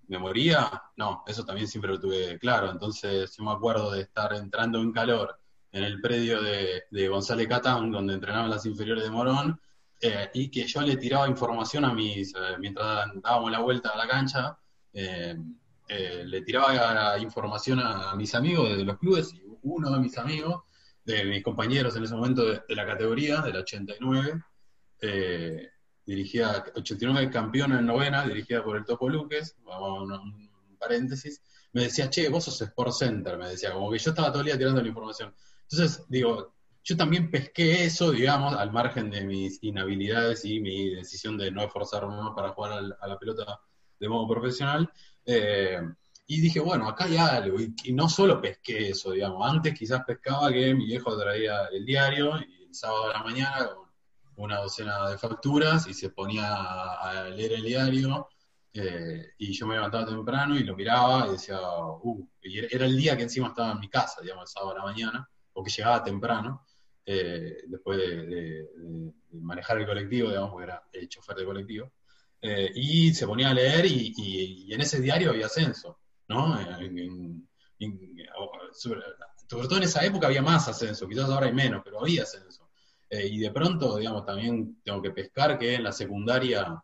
me moría, no, eso también siempre lo tuve claro. Entonces yo me acuerdo de estar entrando en calor en el predio de, González Catán, donde entrenaban las inferiores de Morón, eh, y que yo le tiraba información a mis, eh, mientras dábamos la vuelta a la cancha, eh, le tiraba información a, mis amigos de los clubes, y uno de mis amigos, de mis compañeros en ese momento de, de la categoría, del 89, dirigida 89 campeón en novena, dirigida por el Topo Luques, vamos a un, paréntesis, me decía, che, vos sos Sport Center, me decía, como que yo estaba todo el día tirando la información. Entonces, digo, yo también pesqué eso, digamos, al margen de mis inhabilidades y mi decisión de no esforzarme más para jugar a la pelota de modo profesional. Eh, y dije, bueno, acá hay algo, y, y, no solo pesqué eso, digamos, antes quizás pescaba que mi viejo traía el diario y el sábado de la mañana una docena de facturas y se ponía a, leer el diario eh, y yo me levantaba temprano y lo miraba y decía, uh, y era el día que encima estaba en mi casa, digamos, el sábado a la mañana, o que llegaba temprano, eh, después de, manejar el colectivo, digamos, porque era el chofer de colectivo, eh, y se ponía a leer y, en ese diario había ascenso, ¿no? sobre todo en esa época había más ascenso, quizás ahora hay menos, pero había ascenso. Eh, y de pronto, digamos, también tengo que pescar que en la secundaria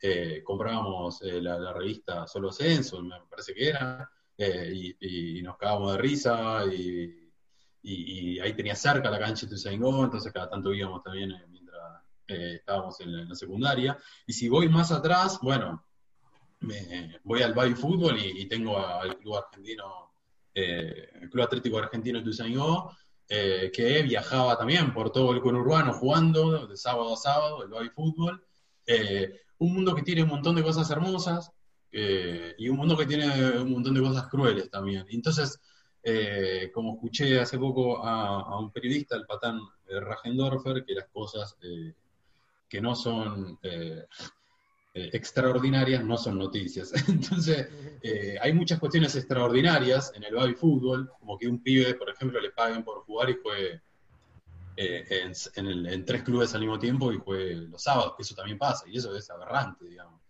eh, comprábamos eh, la, revista Solo Censo, me parece que era, y, nos cagábamos de risa, y, ahí tenía cerca la cancha de Tuzaingó, entonces cada tanto íbamos también mientras estábamos en la, secundaria. Y si voy más atrás, bueno, me, voy al baby fútbol y, tengo al club argentino, eh, el Club Atlético Argentino Tuzaingó, eh, que viajaba también por todo el conurbano jugando de sábado a sábado, el baby fútbol. Eh, un mundo que tiene un montón de cosas hermosas y un mundo que tiene un montón de cosas crueles también. Entonces, como escuché hace poco a, un periodista, el patán Rajendorfer, que las cosas que no son eh, extraordinarias no son noticias. Entonces, eh, hay muchas cuestiones extraordinarias en el baby fútbol, como que un pibe, por ejemplo, le paguen por jugar y juegue eh, en, tres clubes al mismo tiempo y juegue los sábados, que eso también pasa, y eso es aberrante, digamos.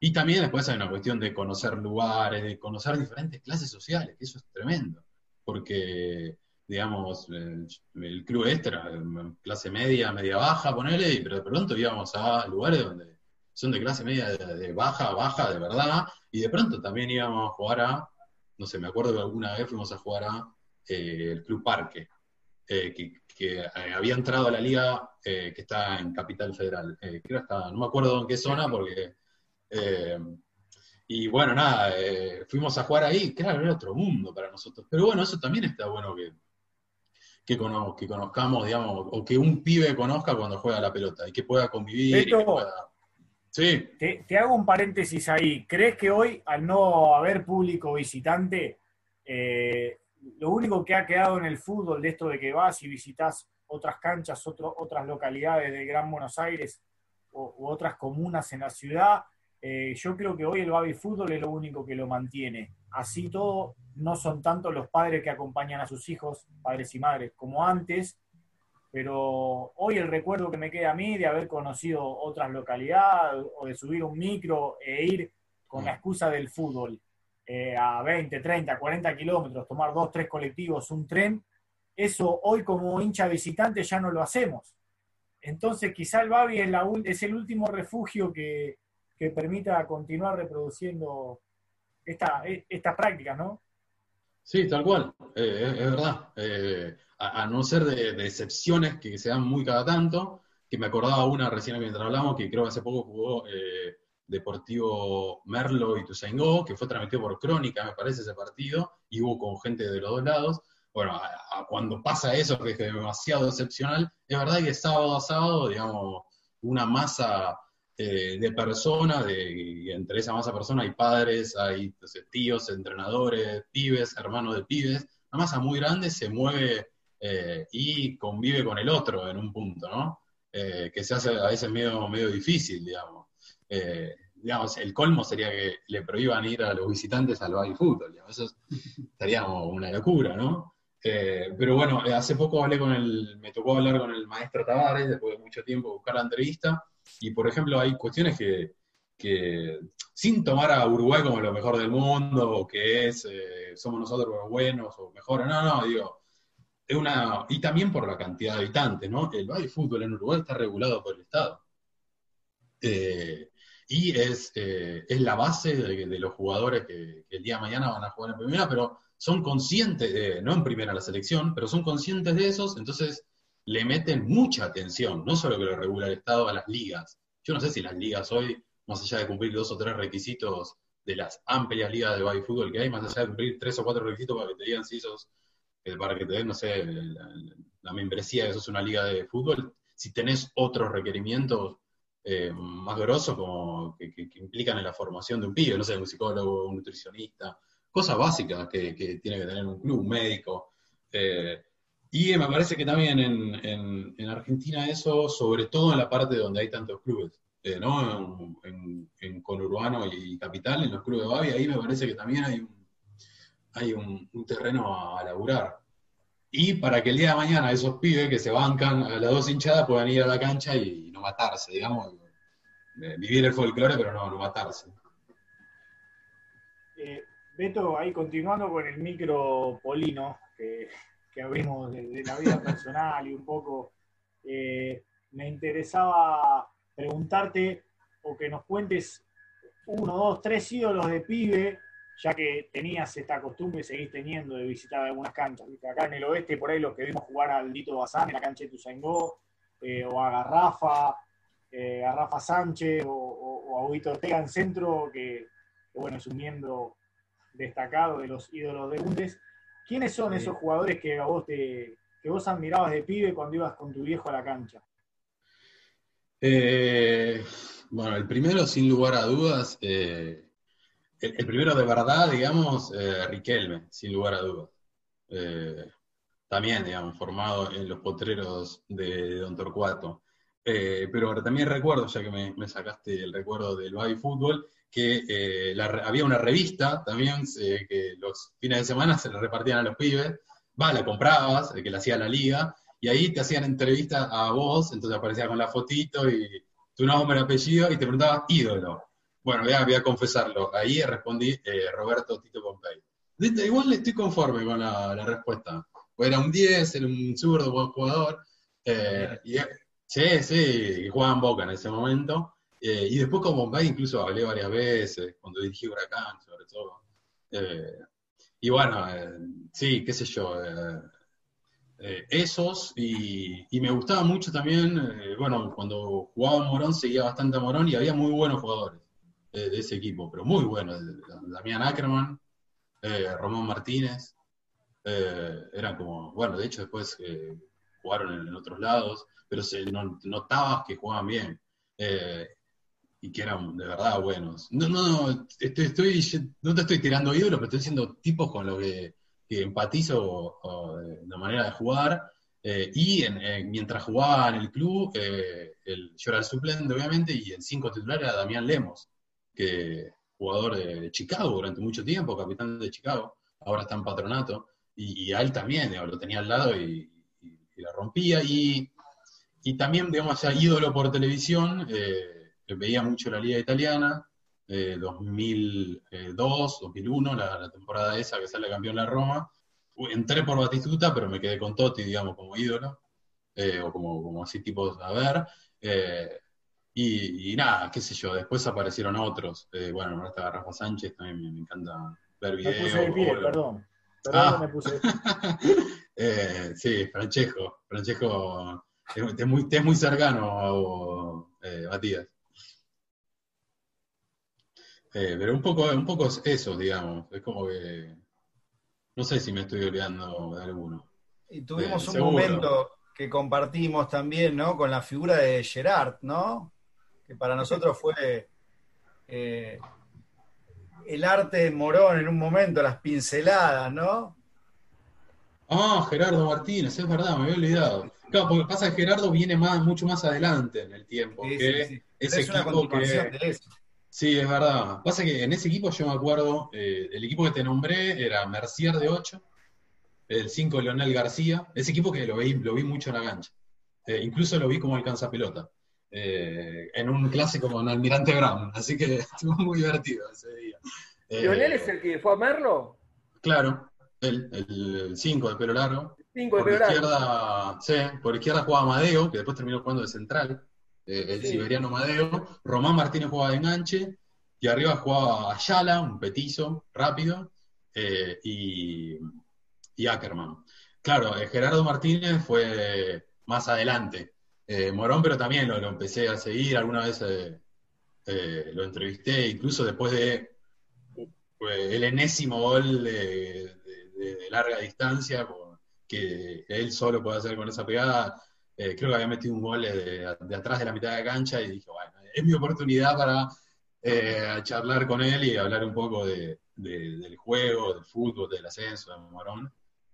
y también después hay una cuestión de conocer lugares, de conocer diferentes clases sociales, que eso es tremendo, porque digamos, el, club este era clase media, media baja, ponele, pero de pronto íbamos a lugares donde son de clase media de, baja, baja, de verdad, y de pronto también íbamos a jugar a, no sé, me acuerdo que alguna vez fuimos a jugar a eh, el Club Parque, eh, que, eh, había entrado a la liga que está en Capital Federal, creo hasta, no me acuerdo en qué zona, porque... y bueno, nada, fuimos a jugar ahí, claro, era otro mundo para nosotros. Pero bueno, eso también está bueno que, que, conozcamos, digamos, o que un pibe conozca cuando juega la pelota y que pueda convivir. y que pueda... Sí. Te, hago un paréntesis ahí. ¿Crees que hoy, al no haber público visitante, eh, lo único que ha quedado en el fútbol de esto de que vas y visitas otras canchas, otras localidades del Gran Buenos Aires u otras comunas en la ciudad, eh, yo creo que hoy el baby fútbol es lo único que lo mantiene. Así todo, no son tanto los padres que acompañan a sus hijos, padres y madres, como antes, pero hoy el recuerdo que me queda a mí de haber conocido otras localidades o de subir un micro e ir con la excusa del fútbol eh, a 20, 30, 40 kilómetros, tomar dos, tres colectivos, un tren, eso hoy como hincha visitante ya no lo hacemos. Entonces quizá el Babi es, la, es el último refugio que, permita continuar reproduciendo esta, estas prácticas, ¿no? Sí, tal cual, eh, es, verdad. Eh, a, no ser de, excepciones que se dan muy cada tanto, que me acordaba una recién mientras hablamos, que creo que hace poco jugó eh, Deportivo Merlo y Tuzaingó, que fue transmitido por Crónica, me parece, ese partido, y hubo con gente de los dos lados. Bueno, cuando pasa eso, que es demasiado excepcional, es verdad que sábado a sábado, digamos, una masa eh, de personas, de, entre esa masa de personas hay padres, hay tíos, entrenadores, pibes, hermanos de pibes, una masa muy grande se mueve eh, y convive con el otro en un punto, ¿no? Eh, que se hace a veces medio, medio difícil, digamos. Digamos, el colmo sería que le prohíban ir a los visitantes al baby fútbol, digamos. eso estaría una locura, ¿no? pero bueno, hace poco hablé con el, me tocó hablar con el maestro Tavares, después de mucho tiempo buscar la entrevista, y por ejemplo hay cuestiones que, que sin tomar a Uruguay como lo mejor del mundo, o que es, somos nosotros buenos, o mejores, no, no, digo, una, y también por la cantidad de habitantes, ¿no? El baby fútbol en Uruguay está regulado por el Estado. Eh, y es, eh, es, la base de, los jugadores que, el día de mañana van a jugar en primera, pero son conscientes, de, no en primera la selección, pero son conscientes de esos, entonces le meten mucha atención, no solo que lo regula el Estado a las ligas. Yo no sé si las ligas hoy, más allá de cumplir dos o tres requisitos de las amplias ligas de baby fútbol que hay, más allá de cumplir tres o cuatro requisitos para que te digan si esos para que te den, no sé, la, membresía de eso es una liga de fútbol, si tenés otros requerimientos eh, más grosos como que, implican en la formación de un pibe, no sé, un psicólogo, un nutricionista, cosas básicas que, tiene que tener un club, un médico. Eh, y me parece que también en, Argentina eso, sobre todo en la parte donde hay tantos clubes, eh, ¿no? En, en, conurbano y capital, en los clubes de Bavi, ahí me parece que también hay un hay un, terreno a, laburar. Y para que el día de mañana esos pibes que se bancan a las dos hinchadas puedan ir a la cancha y, no matarse, digamos, eh, vivir el folclore, pero no, no matarse. Eh, Beto, ahí continuando con el micro polino que, abrimos de, la vida personal y un poco, eh, me interesaba preguntarte o que nos cuentes uno, dos, tres ídolos de pibe ya que tenías esta costumbre y seguís teniendo de visitar algunas canchas. Acá en el oeste, por ahí los que vimos jugar al Dito Bazán en la cancha de Tuzaingó, eh, o a Garrafa, eh, a Rafa Sánchez o, a Huito Ortega en centro, que, bueno, es un miembro destacado de los ídolos de Bundes. ¿Quiénes son esos jugadores que a vos te, que vos admirabas de pibe cuando ibas con tu viejo a la cancha? Eh, bueno, el primero, sin lugar a dudas, eh, el, primero de verdad, digamos, eh, Riquelme, sin lugar a dudas. también, digamos, formado en los potreros de, Don Torcuato. pero también recuerdo, ya que me, sacaste el recuerdo del baby fútbol, que había una revista también que los fines de semana se le repartían a los pibes, va, la comprabas, que la hacía la liga, y ahí te hacían entrevista a vos, entonces aparecía con la fotito y tu nombre, apellido, y te preguntaba ídolo. Bueno, voy a, confesarlo. Ahí respondí eh, Roberto Tito Pompey. Igual estoy conforme con la, respuesta. Era un 10, era un zurdo, buen jugador. Eh, y, sí, sí, jugaba en Boca en ese momento. Eh, y después con Bombay incluso hablé varias veces, cuando dirigí Huracán, sobre todo. y bueno, sí, qué sé yo, eh, esos, y, me gustaba mucho también, eh, bueno, cuando jugaba Morón seguía bastante a Morón y había muy buenos jugadores de ese equipo, pero muy buenos. Damián Ackerman, eh, Román Martínez, eran como, bueno, de hecho después jugaron en, otros lados, pero se notabas que jugaban bien y que eran de verdad buenos. No, no, no, estoy, no te estoy tirando ídolos, pero estoy diciendo tipos con los que que empatizo la manera de jugar. Eh, y mientras jugaba en el club, eh, el, yo era el suplente, obviamente, y en cinco titulares era Damián Lemos, que jugador de Chicago durante mucho tiempo, capitán de Chicago, ahora está en patronato, y, a él también, lo tenía al lado y, la rompía. Y, y, también, digamos, ya ídolo por televisión, eh, veía mucho la liga italiana, 2002, 2001, la, la, temporada esa que sale campeón la Roma. Entré por Batistuta, pero me quedé con Totti, digamos, como ídolo, eh, o como, como así tipo a ver. Eh, y, nada, qué sé yo, después aparecieron otros. Eh, bueno, ahora está Rafa Sánchez, también me, encanta ver videos. Me puse de pie, perdón. Perdón ah. me puse sí, Francesco. Francesco es, muy, es muy cercano, Matías. Eh, pero un poco, un poco es eso, digamos. Es como que. No sé si me estoy olvidando de alguno. Y tuvimos eh, un momento que compartimos también, ¿no? Con la figura de Gerard, ¿no? Que para nosotros fue eh, el arte de Morón en un momento, las pinceladas, ¿no? Ah, Gerardo Martínez, es verdad, me había olvidado. Claro, porque pasa que Gerardo viene más, mucho más adelante en el tiempo. que Ese es equipo que, de eso. Sí, es verdad. Pasa que en ese equipo yo me acuerdo, eh, el equipo que te nombré era Mercier de 8, el 5 Leonel García, ese equipo que lo vi, lo vi mucho en la cancha. Eh, incluso lo vi como alcanza pelota. Eh, en un clásico con Almirante Brown, así que estuvo muy divertido ese día. ¿Leonel es el que fue a Merlo? Claro, el 5 de pelo largo. 5 de pelo largo. Izquierda, sí, por izquierda jugaba Amadeo, que después terminó jugando de central. Eh, el siberiano Madeo. Román Martínez jugaba de enganche, y arriba jugaba Ayala, un petizo, rápido, eh, y, Ackerman. Claro, eh, Gerardo Martínez fue más adelante. Morón, pero también lo, empecé a seguir, alguna vez lo entrevisté, incluso después de el enésimo gol de, larga distancia, que él solo puede hacer con esa pegada, eh, creo que había metido un gol de, atrás de la mitad de la cancha y dije, bueno, es mi oportunidad para eh, charlar con él y hablar un poco del juego, del fútbol, del ascenso de Morón.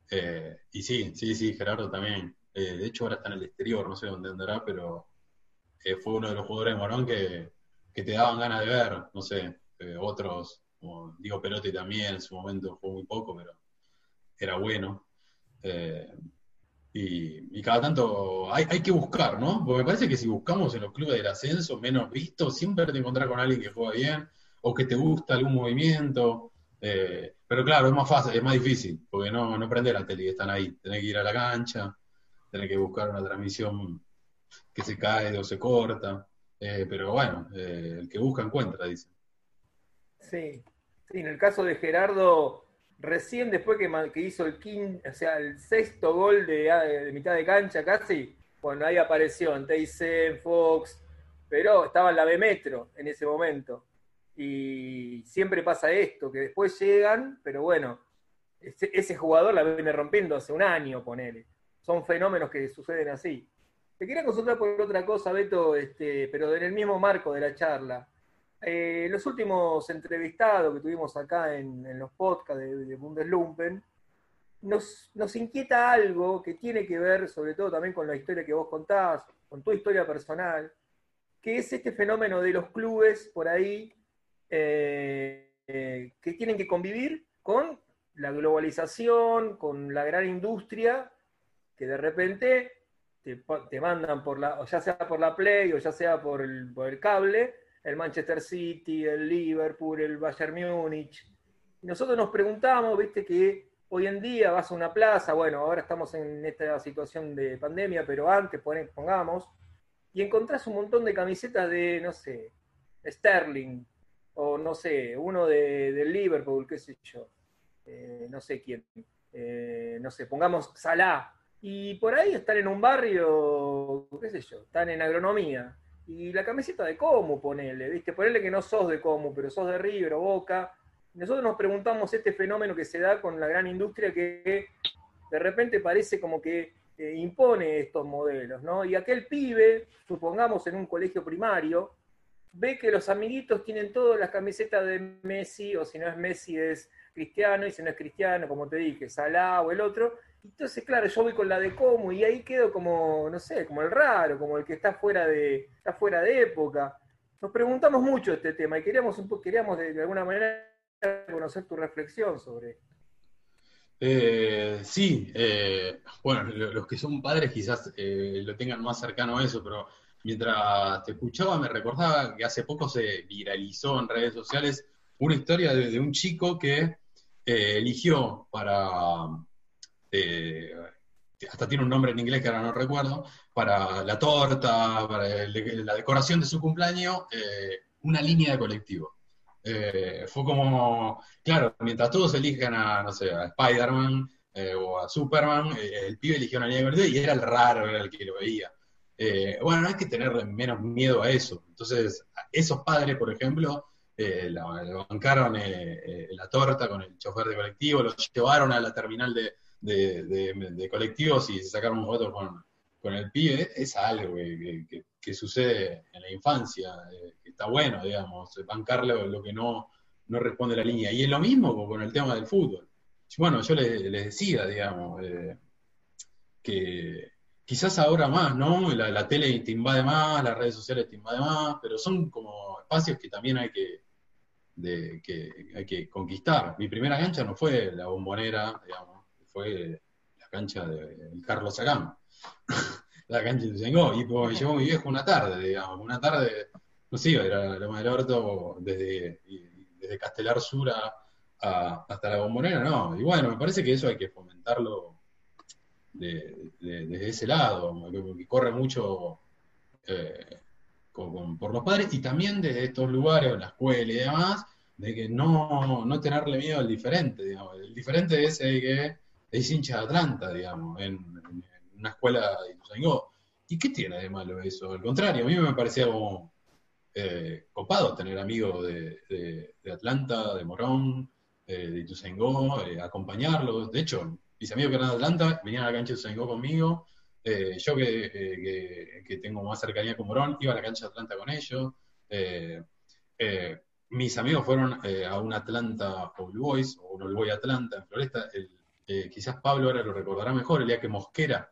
Eh, y sí, sí, sí, Gerardo también. de hecho, ahora está en el exterior, no sé dónde andará, pero fue uno de los jugadores de Morón que, te daban ganas de ver. No sé, otros, como Diego Perotti también en su momento jugó muy poco, pero era bueno. Y, cada tanto hay, que buscar, ¿no? Porque me parece que si buscamos en los clubes del ascenso menos vistos, siempre te encontrás con alguien que juega bien o que te gusta algún movimiento. Eh, pero claro, es más fácil, es más difícil, porque no, no prende la tele están ahí. Tenés que ir a la cancha, tenés que buscar una transmisión que se cae o se corta. Eh, pero bueno, eh, el que busca encuentra, dice. Sí, sí, en el caso de Gerardo, recién después que, hizo el quinto, o sea, el sexto gol de, mitad de cancha casi, bueno, ahí apareció en en Fox, pero estaba en la B Metro en ese momento. Y siempre pasa esto, que después llegan, pero bueno, ese, ese jugador la viene rompiendo hace un año, ponele. Son fenómenos que suceden así. Te quería consultar por otra cosa, Beto, este, pero en el mismo marco de la charla. Eh, los últimos entrevistados que tuvimos acá en, los podcasts de, de Bundeslumpen, nos, inquieta algo que tiene que ver sobre todo también con la historia que vos contás, con tu historia personal, que es este fenómeno de los clubes por ahí eh, eh, que tienen que convivir con la globalización, con la gran industria, que de repente te, mandan por la, ya sea por la Play o ya sea por el cable, el Manchester City, el Liverpool, el Bayern Múnich. Y nosotros nos preguntamos, viste, que hoy en día vas a una plaza, bueno, ahora estamos en esta situación de pandemia, pero antes, pongamos, y encontrás un montón de camisetas de, no sé, Sterling, o no sé, uno de, Liverpool, qué sé yo, eh, no sé quién, eh, no sé, pongamos Salah, y por ahí están en un barrio, qué sé yo, están en agronomía, y la camiseta de Como, ponele, ¿viste? Ponele que no sos de Como, pero sos de River o Boca. Nosotros nos preguntamos este fenómeno que se da con la gran industria que de repente parece como que eh, impone estos modelos, ¿no? Y aquel pibe, supongamos en un colegio primario, ve que los amiguitos tienen todas las camisetas de Messi, o si no es Messi es Cristiano, y si no es Cristiano, como te dije, Salah o el otro, entonces, claro, yo voy con la de Como y ahí quedo como, no sé, como el raro, como el que está fuera de, está fuera de época. Nos preguntamos mucho este tema y queríamos, un queríamos de, alguna manera conocer tu reflexión sobre esto. Eh, sí, eh, bueno, los que son padres quizás eh, lo tengan más cercano a eso, pero mientras te escuchaba me recordaba que hace poco se viralizó en redes sociales una historia de un chico que eligió para eh, hasta tiene un nombre en inglés que ahora no recuerdo, para la torta, para la decoración de su cumpleaños, eh, una línea de colectivo. Eh, fue como, claro, mientras todos eligen a, no sé, a Spider-Man eh, o a Superman, el pibe eligió una línea de colectivo y era el raro, era el que lo veía. bueno, no hay que tenerle menos miedo a eso. Entonces, esos padres, por ejemplo, la, la, bancaron la torta con el chofer de colectivo, lo llevaron a la terminal de, de, de, colectivos y sacaron fotos con, con el pibe, es algo que, que, sucede en la infancia, eh, que está bueno, digamos, bancarle lo que no, no responde la línea. Y es lo mismo con el tema del fútbol. Bueno, yo les, les decía, digamos, eh, que quizás ahora más, ¿no? La, la, tele te invade más, las redes sociales te invade más, pero son como espacios que también hay que, de, que, hay que conquistar. Mi primera cancha no fue la bombonera, digamos, fue la cancha de Carlos Sagán, la cancha de Ituzaingó, y me llevó mi viejo una tarde, digamos, una tarde, no sé, era la madre orto desde, desde Castelar Sur a, a, hasta la bombonera, no, y bueno, me parece que eso hay que fomentarlo de, de, desde ese lado, que corre mucho eh, con, con, por los padres, y también desde estos lugares, la escuela y demás, de que no, no tenerle miedo al diferente, digamos. El diferente es el que es hincha de Atlanta, digamos, en, una escuela de Ituzaingó. ¿Y qué tiene de malo eso? Al contrario, a mí me parecía como eh, copado tener amigos de, Atlanta, de Morón, eh, de Ituzaingó, eh, acompañarlos. De hecho, mis amigos que eran de Atlanta venían a la cancha de Ituzaingó conmigo. Eh, yo que, tengo más cercanía con Morón, iba a la cancha de Atlanta con ellos. Mis amigos fueron a un Atlanta All Boys, o un All Boy Atlanta en Floresta, el eh, quizás Pablo ahora lo recordará mejor, el día que Mosquera,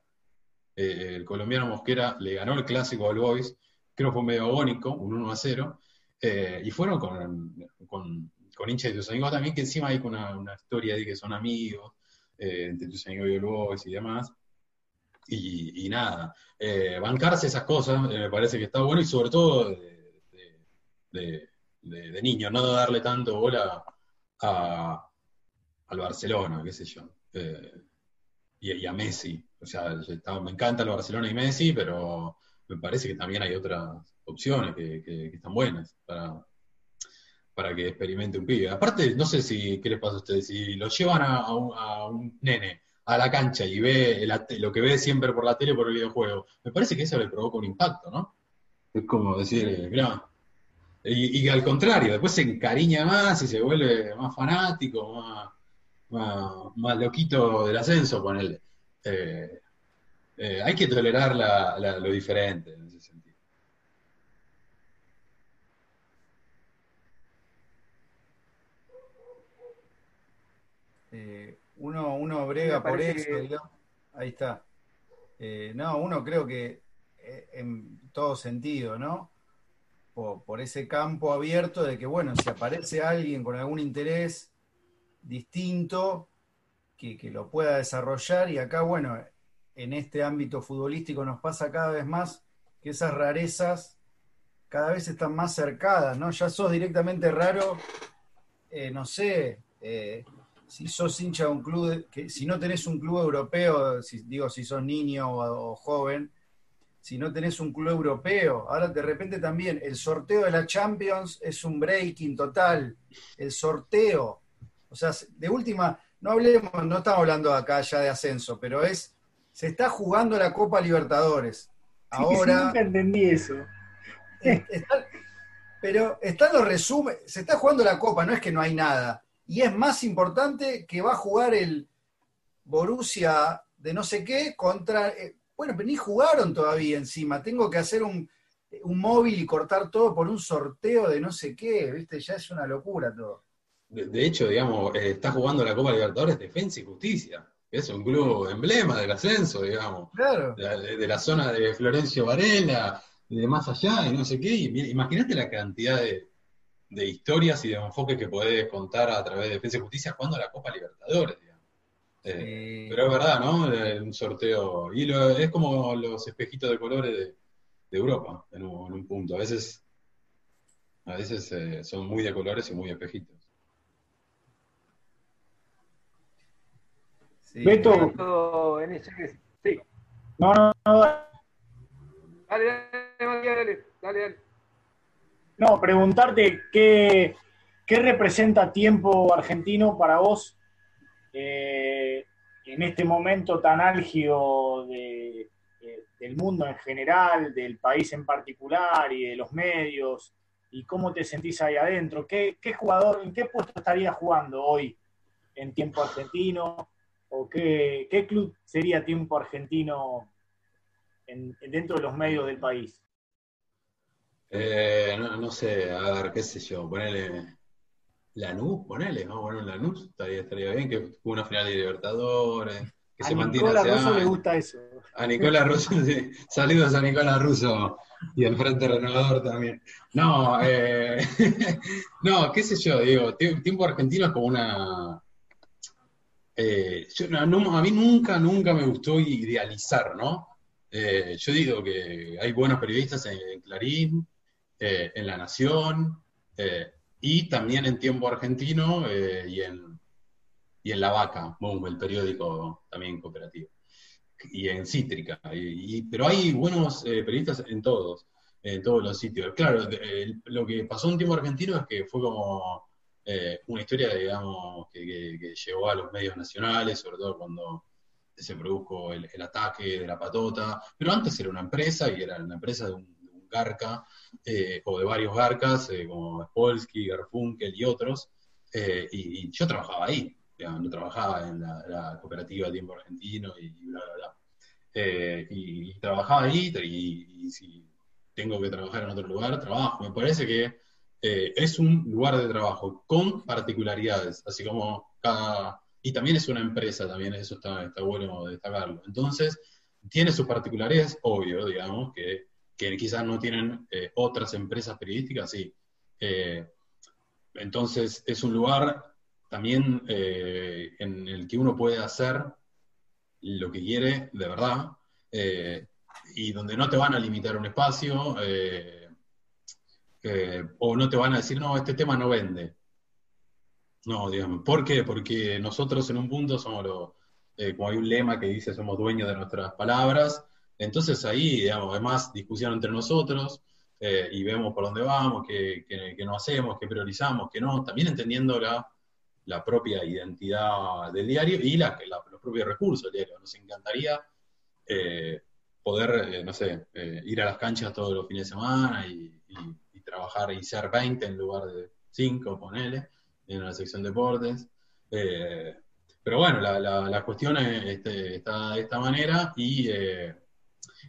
eh, el colombiano Mosquera, le ganó el clásico al Boys, creo que fue medio agónico, un 1 a 0, eh, y fueron con, con, con hinchas de Tusango también, que encima hay una, una historia de que son amigos entre Tusango y el Boys y demás. Y, nada, bancarse esas cosas me parece que está bueno y sobre todo de, de, de, niño, no darle tanto bola al Barcelona, qué sé yo eh, y, a Messi. O sea, me encanta el Barcelona y Messi, pero me parece que también hay otras opciones que, están buenas para, para que experimente un pibe. Aparte, no sé si, ¿qué les pasa a ustedes? Si lo llevan a, un, nene a la cancha y ve lo que ve siempre por la tele por el videojuego, me parece que eso le provoca un impacto, ¿no? Es como decir, eh, mirá. Y, y al contrario, después se encariña más y se vuelve más fanático, más, más, más loquito del ascenso, con él. Eh, eh, hay que tolerar la- la- lo diferente en ese sentido. Eh, uno, uno brega por eso, que- digamos. Ahí está. Eh, no, uno creo que eh, en todo sentido, ¿no? Por, por ese campo abierto de que, bueno, si aparece alguien con algún interés distinto, que, que lo pueda desarrollar, y acá, bueno, en este ámbito futbolístico nos pasa cada vez más que esas rarezas cada vez están más cercadas, ¿no? Ya sos directamente raro, eh, no sé, eh, si sos hincha de un club, que si no tenés un club europeo, si, digo, si sos niño o, o joven, si no tenés un club europeo, ahora de repente también el sorteo de la Champions es un breaking total, el sorteo, o sea, de última, no hablemos, no estamos hablando acá ya de ascenso, pero es, se está jugando la Copa Libertadores. Sí, sí, Ahora, nunca entendí eso. está- pero están los resúmenes, se está jugando la Copa, no es que no hay nada. Y es más importante que va a jugar el Borussia de no sé qué contra... eh, bueno, pero ni jugaron todavía encima. Tengo que hacer un, un móvil y cortar todo por un sorteo de no sé qué, ¿viste? Ya es una locura todo. De, de hecho, digamos, eh, está jugando la Copa Libertadores Defensa y Justicia, que es un club emblema del ascenso, digamos, Claro. de, la- de la zona de Florencio Varela, de más allá y no sé qué. Imagínate la cantidad de, de historias y de enfoques que podés contar a través de Defensa y Justicia jugando la Copa Libertadores, digamos. Eh, pero es verdad, ¿no? Un sorteo. Y lo- es como los espejitos de colores de, de Europa, en un, en un punto. A veces, a veces eh, son muy de colores y muy espejitos. Sí, Beto. Sí. No, no, no, Dale, dale, dale, dale, dale. no, preguntarte qué, qué representa tiempo argentino para vos eh, en este momento tan álgido de- de- del mundo en general, del país en particular y de los medios, y cómo te sentís ahí adentro. ¿Qué, qué jugador, en qué puesto estarías jugando hoy en tiempo argentino? ¿O qué, qué club sería tiempo argentino en- dentro de los medios del país? Eh, no, no sé, a ver, qué sé yo, ponele Lanús, ponele, vamos a poner Lanús, estaría, estaría bien, que una final de Libertadores, que A se mantiene Rosso le gusta eso. A Nicola Russo, sí. saludos a Nicola Russo y al Frente Renovador también. No, eh, no, qué sé yo, digo, tie- tiempo argentino es como una... eh, a mí nunca, nunca me gustó idealizar, ¿no? Eh, yo digo que hay buenos periodistas en, Clarín, eh, en La Nación, y también en Tiempo Argentino y, en, y en La Vaca, Boom, el periódico también cooperativo y en Cítrica. Y, pero hay buenos periodistas en todos, en todos los sitios. Claro, lo que pasó en tiempo argentino es que fue como eh, una historia, digamos, que, que- que llegó a los medios nacionales, sobre todo cuando se produjo el, el ataque de la patota. Pero antes era una empresa y era una empresa de un, de un garca, eh, o de varios garcas, eh, como Spolsky, Garfunkel y otros. eh, y, y yo trabajaba ahí, digamos, no trabajaba en la, la cooperativa Tiempo Argentino y bla, bla, bla. Eh, y, y trabajaba ahí y, y si tengo que trabajar en otro lugar, trabajo. Me parece que eh, es un lugar de trabajo con particularidades, así como cada... Y también es una empresa, también eso está, está bueno destacarlo. Entonces, tiene sus particularidades, obvio, digamos, que, que quizás no tienen eh, otras empresas periodísticas, sí. Eh, entonces, es un lugar también en el que uno puede hacer lo que quiere de verdad y donde no te van a limitar un espacio eh, o no te van a decir, no, este tema no vende. No, digamos, ¿por qué? Porque nosotros en un punto somos los, eh, como hay un lema que dice somos dueños de nuestras palabras, entonces ahí, digamos, hay más discusión entre nosotros eh, y vemos por dónde vamos, qué, qué, qué no hacemos, qué priorizamos, qué no, también entendiendo la, la propia identidad del diario y la, los propios recursos del diario. Nos encantaría poder, no sé, ir a las canchas todos los fines de semana y, trabajar y ser 20 en lugar de 5, ponele, en la sección deportes. pero bueno, la, cuestión este, está de esta manera y,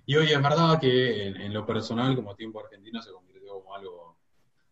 y hoy es verdad que en, lo personal, como tiempo argentino, se convirtió como algo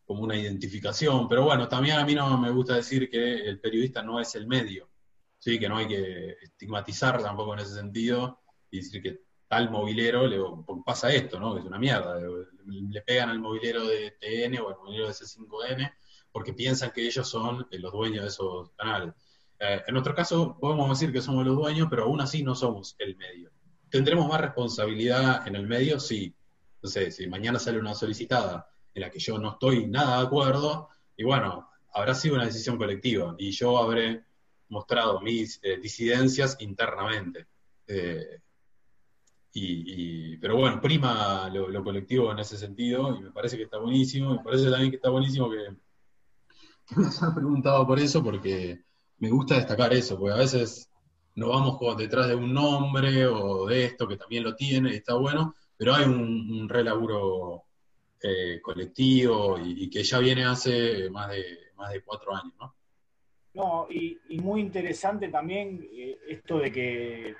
como una identificación, pero bueno, también a mí no me gusta decir que el periodista no es el medio, ¿sí? que no hay que estigmatizar tampoco en ese sentido y decir que tal movilero le pasa esto, ¿no? es una mierda, le, pegan al movilero de TN o al movilero de C5N porque piensan que ellos son eh, los dueños de esos canales. Eh, en nuestro caso podemos decir que somos los dueños, pero aún así no somos el medio. ¿Tendremos más responsabilidad en el medio? Sí. Entonces, si mañana sale una solicitada en la que yo no estoy nada de acuerdo, y bueno, habrá sido una decisión colectiva y yo habré mostrado mis eh, disidencias internamente. Y, pero bueno, prima lo, colectivo en ese sentido y me parece que está buenísimo. Me parece también que está buenísimo que, me hayas preguntado por eso porque me gusta destacar eso, porque a veces no vamos detrás de un nombre o de esto que también lo tiene y está bueno, pero hay un, un re laburo eh, colectivo y, que ya viene hace más de, más de cuatro años, ¿no? No, y, muy interesante también eh, esto de que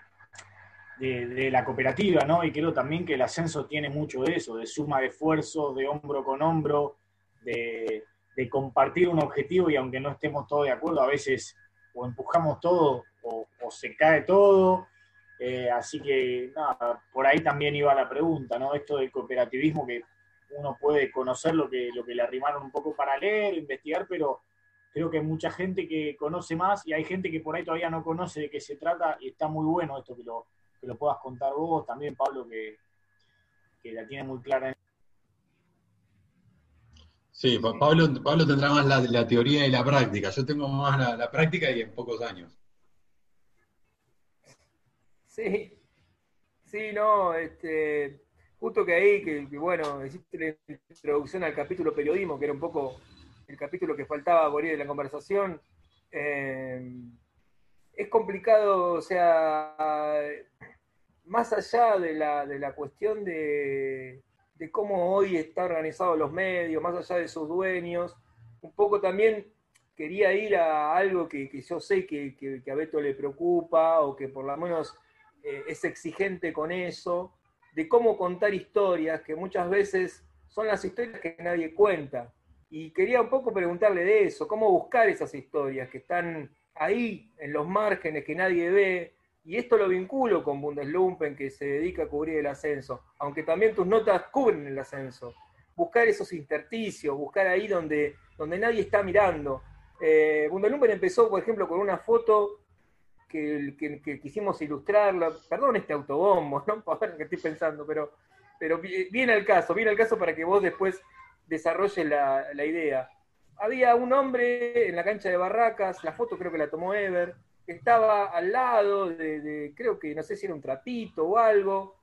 de, la cooperativa, ¿no? Y creo también que el ascenso tiene mucho de eso, de suma de esfuerzos, de hombro con hombro, de, compartir un objetivo y aunque no estemos todos de acuerdo, a veces o empujamos todo o, se cae todo. Eh, así que nada, por ahí también iba la pregunta, ¿no? Esto del cooperativismo que uno puede conocer lo que, lo que le arrimaron un poco para leer, investigar, pero creo que hay mucha gente que conoce más y hay gente que por ahí todavía no conoce de qué se trata y está muy bueno esto que lo, que lo puedas contar vos, también Pablo, que, la tiene muy clara. Sí, Pablo, Pablo tendrá más la, teoría y la práctica, yo tengo más la, práctica y en pocos años. Sí, sí, no, este, justo que ahí, que, bueno, hiciste la introducción al capítulo periodismo, que era un poco el capítulo que faltaba por ahí de la conversación. Eh, es complicado, o sea, más allá de la, de la cuestión de, cómo hoy está organizado los medios, más allá de sus dueños, un poco también quería ir a algo que, yo sé que, a Beto le preocupa o que por lo menos eh, es exigente con eso, de cómo contar historias, que muchas veces son las historias que nadie cuenta. Y quería un poco preguntarle de eso, cómo buscar esas historias que están ahí, en los márgenes, que nadie ve. Y esto lo vinculo con Bundeslumpen, que se dedica a cubrir el ascenso, aunque también tus notas cubren el ascenso. Buscar esos intersticios, buscar ahí donde, donde nadie está mirando. Eh, Bundeslumpen empezó, por ejemplo, con una foto que, quisimos ilustrarla. Perdón este autobombo, ¿no? ver que estoy pensando, pero, pero viene al caso, viene al caso para que vos después desarrolles la, idea. Había un hombre en la cancha de Barracas, la foto creo que la tomó Ever, que estaba al lado de, creo que no sé si era un trapito o algo,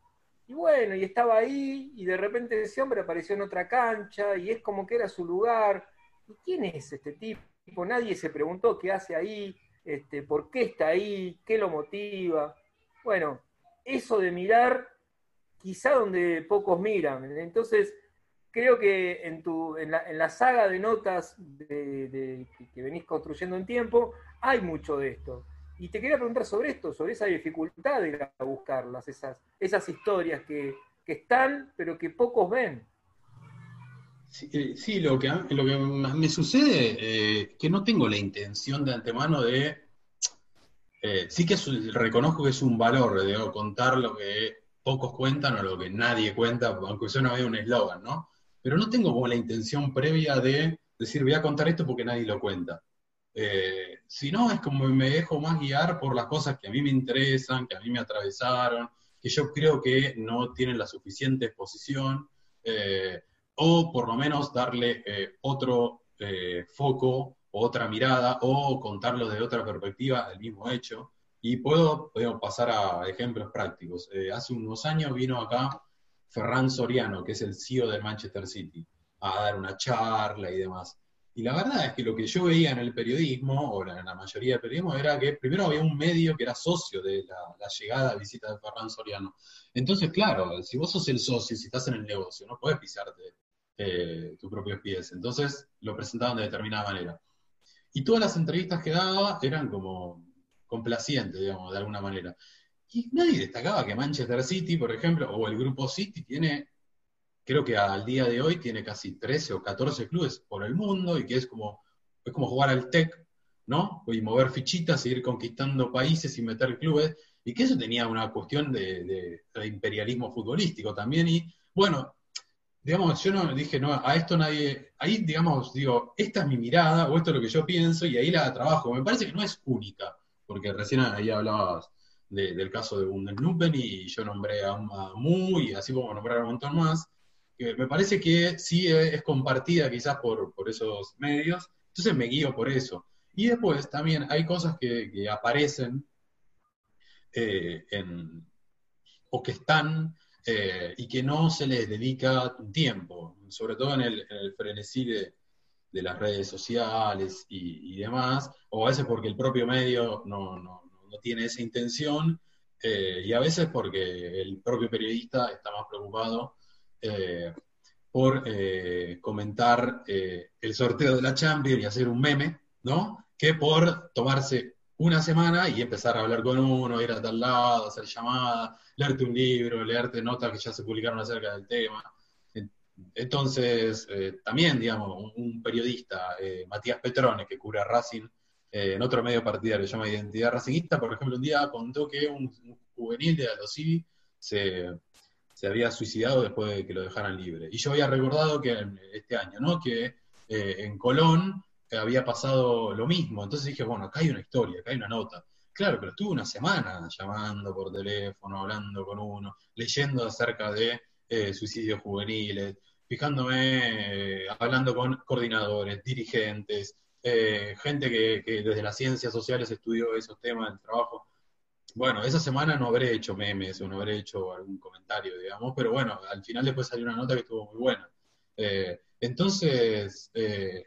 y bueno, y estaba ahí, y de repente ese hombre apareció en otra cancha, y es como que era su lugar. ¿Y quién es este tipo? Nadie se preguntó qué hace ahí, este, por qué está ahí, qué lo motiva. Bueno, eso de mirar, quizá donde pocos miran. Entonces, creo que en, tu, en, la, saga de notas que, venís construyendo en tiempo, hay mucho de esto. Y te quería preguntar sobre esto, sobre esa dificultad de ir a buscarlas, esas, esas historias que, están, pero que pocos ven. Sí, eh, lo, que, lo que me sucede eh, que no tengo la intención de antemano de... Eh, sí que reconozco que es un valor de contar lo que pocos cuentan o lo que nadie cuenta, aunque sea no un eslogan, ¿no? Pero no tengo como la intención previa de decir voy a contar esto porque nadie lo cuenta. si no, es como me dejo más guiar por las cosas que a mí me interesan, que a mí me atravesaron, que yo creo que no tienen la suficiente exposición o por lo menos darle eh, otro eh, foco, otra mirada, o contarlo de otra perspectiva del mismo hecho. Y puedo, pasar a ejemplos prácticos. Eh, hace unos años vino acá Ferran Soriano, que es el CEO del Manchester City, a dar una charla y demás. Y la verdad es que lo que yo veía en el periodismo, o en la mayoría del periodismo, era que primero había un medio que era socio de la, llegada, visita de Ferran Soriano. Entonces, claro, si vos sos el socio, si estás en el negocio, no podés pisarte eh, tus propios pies. Entonces lo presentaban de determinada manera. Y todas las entrevistas que daba eran como complacientes, digamos, de alguna manera. Y nadie destacaba que Manchester City, por ejemplo, o el grupo City tiene creo que al día de hoy tiene casi 13 o 14 clubes por el mundo y que es como, es como jugar al TEC, ¿no? Y mover fichitas, ir conquistando países y meter clubes, y que eso tenía una cuestión de, imperialismo futbolístico también. Y bueno, digamos, yo no dije, no, a esto nadie, ahí digamos, digo, esta es mi mirada, o esto es lo que yo pienso, y ahí la trabajo. Me parece que no es única, porque recién ahí hablabas del caso de Bundeslupen y yo nombré a, a Mu y así como nombrar un montón más me parece que sí es compartida quizás por, esos medios, entonces me guío por eso. Y después también hay cosas que, aparecen eh, o que están eh, y que no se les dedica tiempo, sobre todo en el, frenesí de, las redes sociales y, demás, o a veces porque el propio medio no, tiene esa intención, eh, y a veces porque el propio periodista está más preocupado eh, por eh, comentar el sorteo de la Champions y hacer un meme, ¿no? Que por tomarse una semana y empezar a hablar con uno, ir a tal lado, hacer llamadas, leerte un libro, leerte notas que ya se publicaron acerca del tema. Entonces, también, digamos, un, periodista, Matías Petrone, que cubre a Racing en otro medio partidario, se llama Identidad Racingista, por ejemplo, un día contó que un, juvenil de Aldosivi se, se había suicidado después de que lo dejaran libre. Y yo había recordado que este año, ¿no? Que eh, en Colón había pasado lo mismo. Entonces dije, bueno, acá hay una historia, acá hay una nota. Claro, pero estuve una semana llamando por teléfono, hablando con uno, leyendo acerca de eh, suicidios juveniles, fijándome, eh, hablando con coordinadores, dirigentes, gente que, que, desde las ciencias sociales estudió esos temas del trabajo. Bueno, esa semana no habré hecho memes o no habré hecho algún comentario, digamos, pero bueno, al final después salió una nota que estuvo muy buena. Eh, entonces, eh,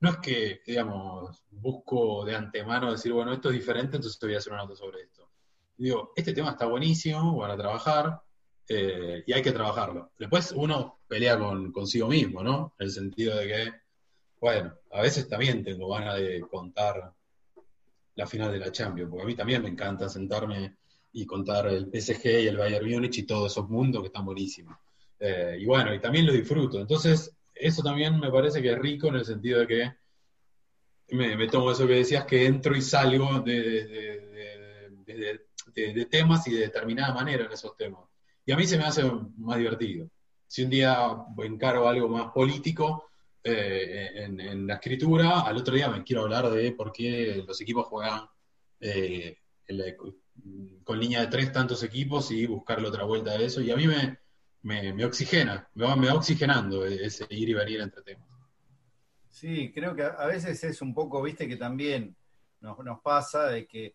no es que, digamos, busco de antemano decir, bueno, esto es diferente, entonces voy a hacer una nota sobre esto. Digo, este tema está buenísimo para trabajar eh, y hay que trabajarlo. Después uno pelea con consigo mismo, ¿no? En el sentido de que, bueno, a veces también tengo ganas de contar la final de la Champions, porque a mí también me encanta sentarme y contar el PSG y el Bayern Múnich y todos esos mundos que están buenísimos. Eh, y bueno, y también lo disfruto. Entonces, eso también me parece que es rico en el sentido de que me, tomo eso que decías, que entro y salgo de, de, temas y de determinada manera en esos temas. Y a mí se me hace más divertido. Si un día encaro algo más político, eh, en, la escritura, al otro día me quiero hablar de por qué los equipos juegan eh, con línea de tres tantos equipos y buscarle otra vuelta de eso. Y a mí me, me, oxigena, me va, me va oxigenando ese ir y venir entre temas. Sí, creo que a veces es un poco, viste, que también nos, nos pasa de que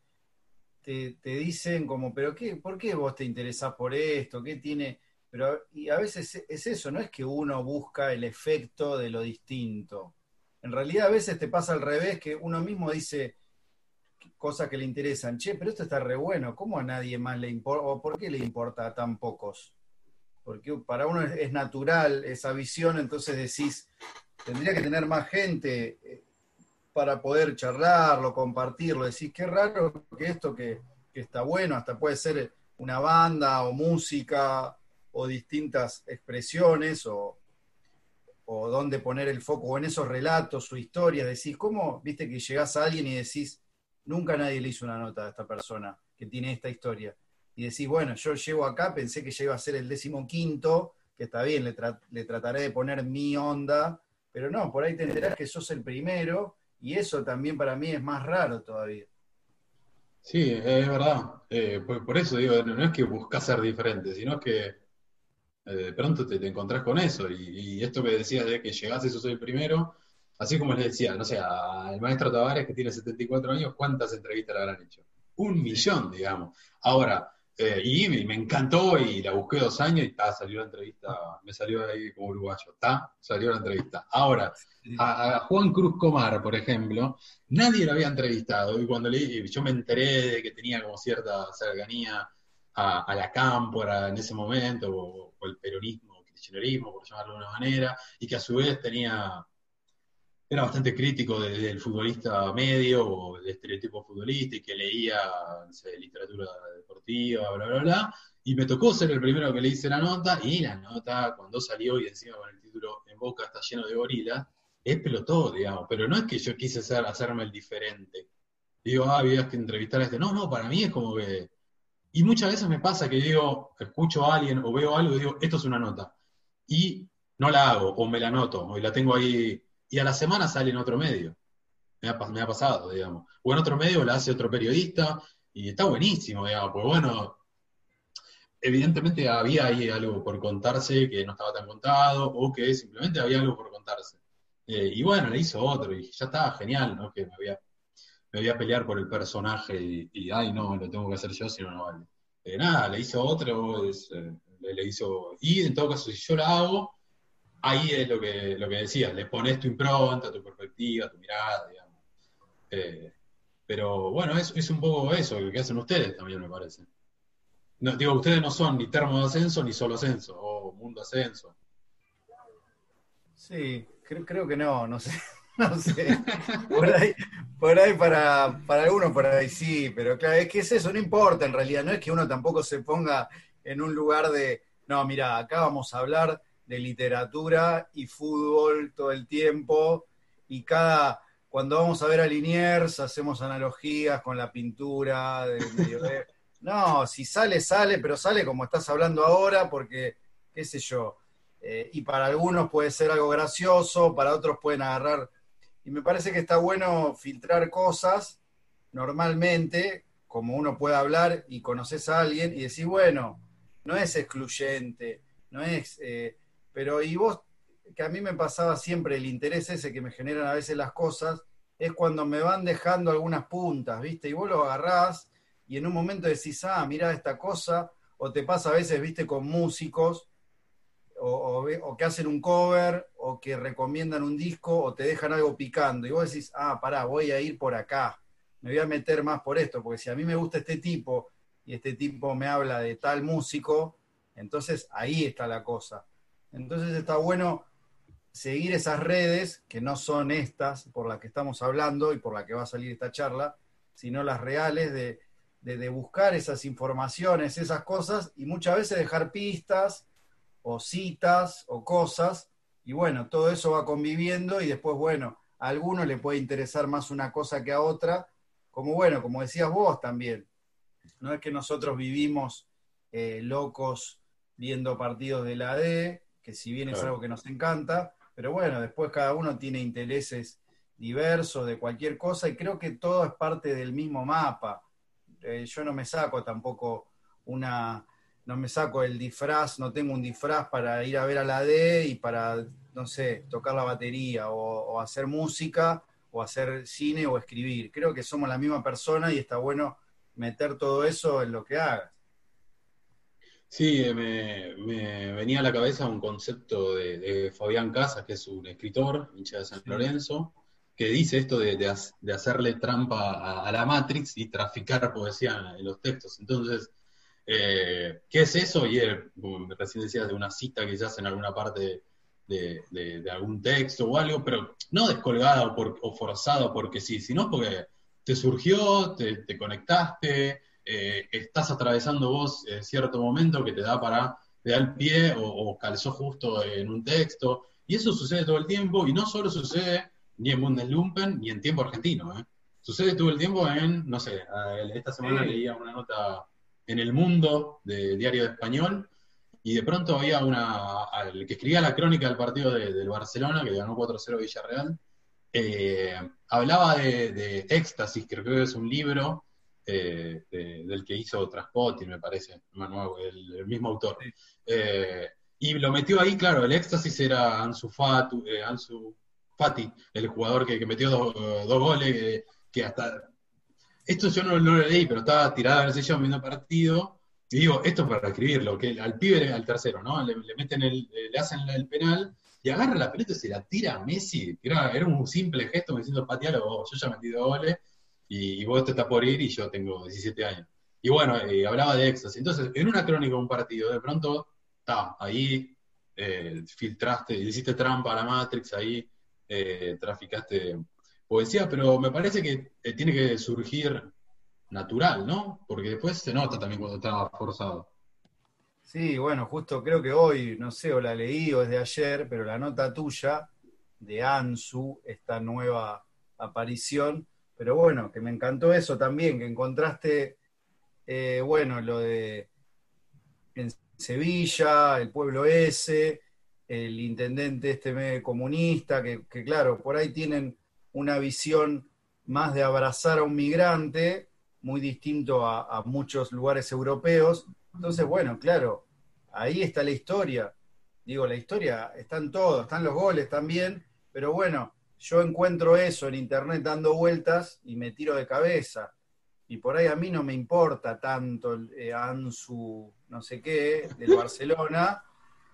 te, te, dicen como, pero qué, ¿por qué vos te interesás por esto? ¿Qué tiene? Pero y a veces es eso, no es que uno busca el efecto de lo distinto. En realidad a veces te pasa al revés, que uno mismo dice cosas que le interesan. Che, pero esto está re bueno, ¿cómo a nadie más le importa? ¿O por qué le importa a tan pocos? Porque para uno es, natural esa visión, entonces decís, tendría que tener más gente eh, para poder charlarlo, compartirlo. Decís, qué raro que esto que, que está bueno, hasta puede ser una banda o música o distintas expresiones o, o dónde poner el foco, o en esos relatos o historias, decís, ¿cómo, viste que llegás a alguien y decís, nunca nadie le hizo una nota a esta persona que tiene esta historia? Y decís, bueno, yo llego acá, pensé que iba a ser el décimo quinto, que está bien, le, trataré de poner mi onda, pero no, por ahí te enterás que sos el primero, y eso también para mí es más raro todavía. Sí, es verdad. Eh, por, eso digo, no, es que buscas ser diferente, sino que de pronto te, encontrás con eso. Y, esto que decías de que llegás y soy el primero, así como les decía, no sé, al maestro Tavares que tiene 74 años, ¿cuántas entrevistas le habrán hecho? Un millón, digamos. Ahora, Eh, y me, me encantó y la busqué dos años y ta, salió la entrevista, me salió ahí como uruguayo, está, salió la entrevista. Ahora, a, a Juan Cruz Comar, por ejemplo, nadie lo había entrevistado y cuando le, yo me enteré de que tenía como cierta cercanía a, a la cámpora en ese momento, o, o el peronismo, el kirchnerismo, por llamarlo de alguna manera, y que a su vez tenía era bastante crítico de- del futbolista medio o del estereotipo futbolista y que leía literatura deportiva, bla, bla, bla. Y me tocó ser el primero que le hice la nota y la nota cuando salió y encima con el título En Boca está lleno de gorilas, explotó, digamos. Pero no es que yo quise hacerme el diferente. Digo, ah, había que entrevistar a este. No, no, para mí es como que... Y muchas veces me pasa que digo, escucho a alguien o veo algo y digo, esto es una nota. Y no la hago, o me la anoto, o la tengo ahí y a la semana sale en otro medio. Me ha, pas- me ha pasado, digamos. O en otro medio la hace otro periodista y está buenísimo, digamos, pues bueno, evidentemente había ahí algo por contarse que no estaba tan contado o que simplemente había algo por contarse. Eh, y bueno, le hizo otro y ya estaba genial, ¿no? Que me había, me voy a pelear por el personaje y, ay, no, lo tengo que hacer yo, si no, vale. Eh, nada, le hizo otro, eh, le, hizo... Y en todo caso, si yo la hago, ahí es lo que, lo que decías, le pones tu impronta, tu perspectiva, tu mirada, digamos. Eh, pero bueno, es, es un poco eso que hacen ustedes también, me parece. No, digo, ustedes no son ni termo de ascenso ni solo ascenso, o mundo ascenso. Sí, creo, creo que no, no sé. No sé. Por ahí, por ahí para, para algunos por ahí sí, pero claro, es que es eso, no importa en realidad, no es que uno tampoco se ponga en un lugar de, no, mira, acá vamos a hablar de literatura y fútbol todo el tiempo, y cada, cuando vamos a ver a Liniers, hacemos analogías con la pintura. No, si sale, sale, pero sale como estás hablando ahora, porque, qué sé yo, eh, y para algunos puede ser algo gracioso, para otros pueden agarrar. Y me parece que está bueno filtrar cosas normalmente, como uno puede hablar y conoces a alguien y decir, bueno, no es excluyente, no es. eh, pero y vos, que a mí me pasaba siempre el interés ese que me generan a veces las cosas, es cuando me van dejando algunas puntas, ¿viste? Y vos lo agarrás y en un momento decís, ah, mira esta cosa, o te pasa a veces, ¿viste? Con músicos o, que hacen un cover, o que recomiendan un disco, o te dejan algo picando. Y vos decís, ah, pará, voy a ir por acá, me voy a meter más por esto, porque si a mí me gusta este tipo y este tipo me habla de tal músico, entonces ahí está la cosa. Entonces está bueno seguir esas redes, que no son estas por las que estamos hablando y por las que va a salir esta charla, sino las reales de, de buscar esas informaciones, esas cosas, y muchas veces dejar pistas o citas o cosas, y bueno, todo eso va conviviendo y después, bueno, a alguno le puede interesar más una cosa que a otra, como bueno, como decías vos también, no es que nosotros vivimos eh, locos viendo partidos de la D, que si bien es algo que nos encanta, pero bueno, después cada uno tiene intereses diversos de cualquier cosa y creo que todo es parte del mismo mapa. Eh, yo no me saco tampoco una, no me saco el disfraz, no tengo un disfraz para ir a ver a la D y para, no sé, tocar la batería o, o hacer música o hacer cine o escribir. Creo que somos la misma persona y está bueno meter todo eso en lo que hagas. Sí, me, me venía a la cabeza un concepto de, de Fabián Casas, que es un escritor, hincha de San. Lorenzo, que dice esto de, de ha- de hacerle trampa a, a la Matrix y traficar poesía en los textos. Entonces, eh, ¿qué es eso? Y recién decías, de una cita quizás en alguna parte de, de- de algún texto o algo, pero no descolgada o, por- o forzada porque sí, sino porque te surgió, te, te conectaste, eh, estás atravesando vos eh, cierto momento que te da para, te da el pie o, o calzó justo en un texto, y eso sucede todo el tiempo, y no solo sucede ni en Bundeslumpen ni en tiempo argentino, ¿eh? sucede todo el tiempo en, no sé, esta semana Sí. leía una nota en El Mundo de Diario de Español, y de pronto había una, al que escribía la crónica del partido de- del Barcelona, que ganó 4-0 Villarreal, eh, hablaba de, de Éxtasis, que creo que es un libro eh, de- del que hizo Traspotting, me parece, Manuel, el, el mismo autor. Eh, y lo metió ahí, claro, el Éxtasis era Ansu, Fatu, Ansu Fati, el jugador que, que metió dos, dos goles, que hasta... Esto yo no, lo leí, pero estaba tirada en el sillón viendo partido, y digo, esto es para escribirlo, que al pibe, al tercero, ¿no? Le, meten el, le hacen el penal y agarra la pelota y se la tira a Messi, era, un simple gesto me diciendo patealo yo ya metí dos goles y, vos te estás por ir y yo tengo 17 años. Y bueno, eh, hablaba de éxtasis. Entonces, en una crónica de un partido, de pronto, está, ahí eh, filtraste, hiciste trampa a la Matrix, ahí eh, traficaste poesía, pero me parece que tiene que surgir natural, ¿no? Porque después se nota también cuando está forzado. Sí, bueno, justo creo que hoy, no sé, o la leí o es de ayer, pero la nota tuya de Ansu, esta nueva aparición, pero bueno, que me encantó eso también, que encontraste, eh, bueno, lo de en Sevilla, el pueblo ese, el intendente este comunista, que, claro, por ahí tienen una visión más de abrazar a un migrante, muy distinto a, muchos lugares europeos. Entonces, bueno, claro, ahí está la historia. Digo, la historia está en todo, están los goles también, pero bueno, yo encuentro eso en internet dando vueltas y me tiro de cabeza. Y por ahí a mí no me importa tanto el eh, Ansu, no sé qué, del Barcelona,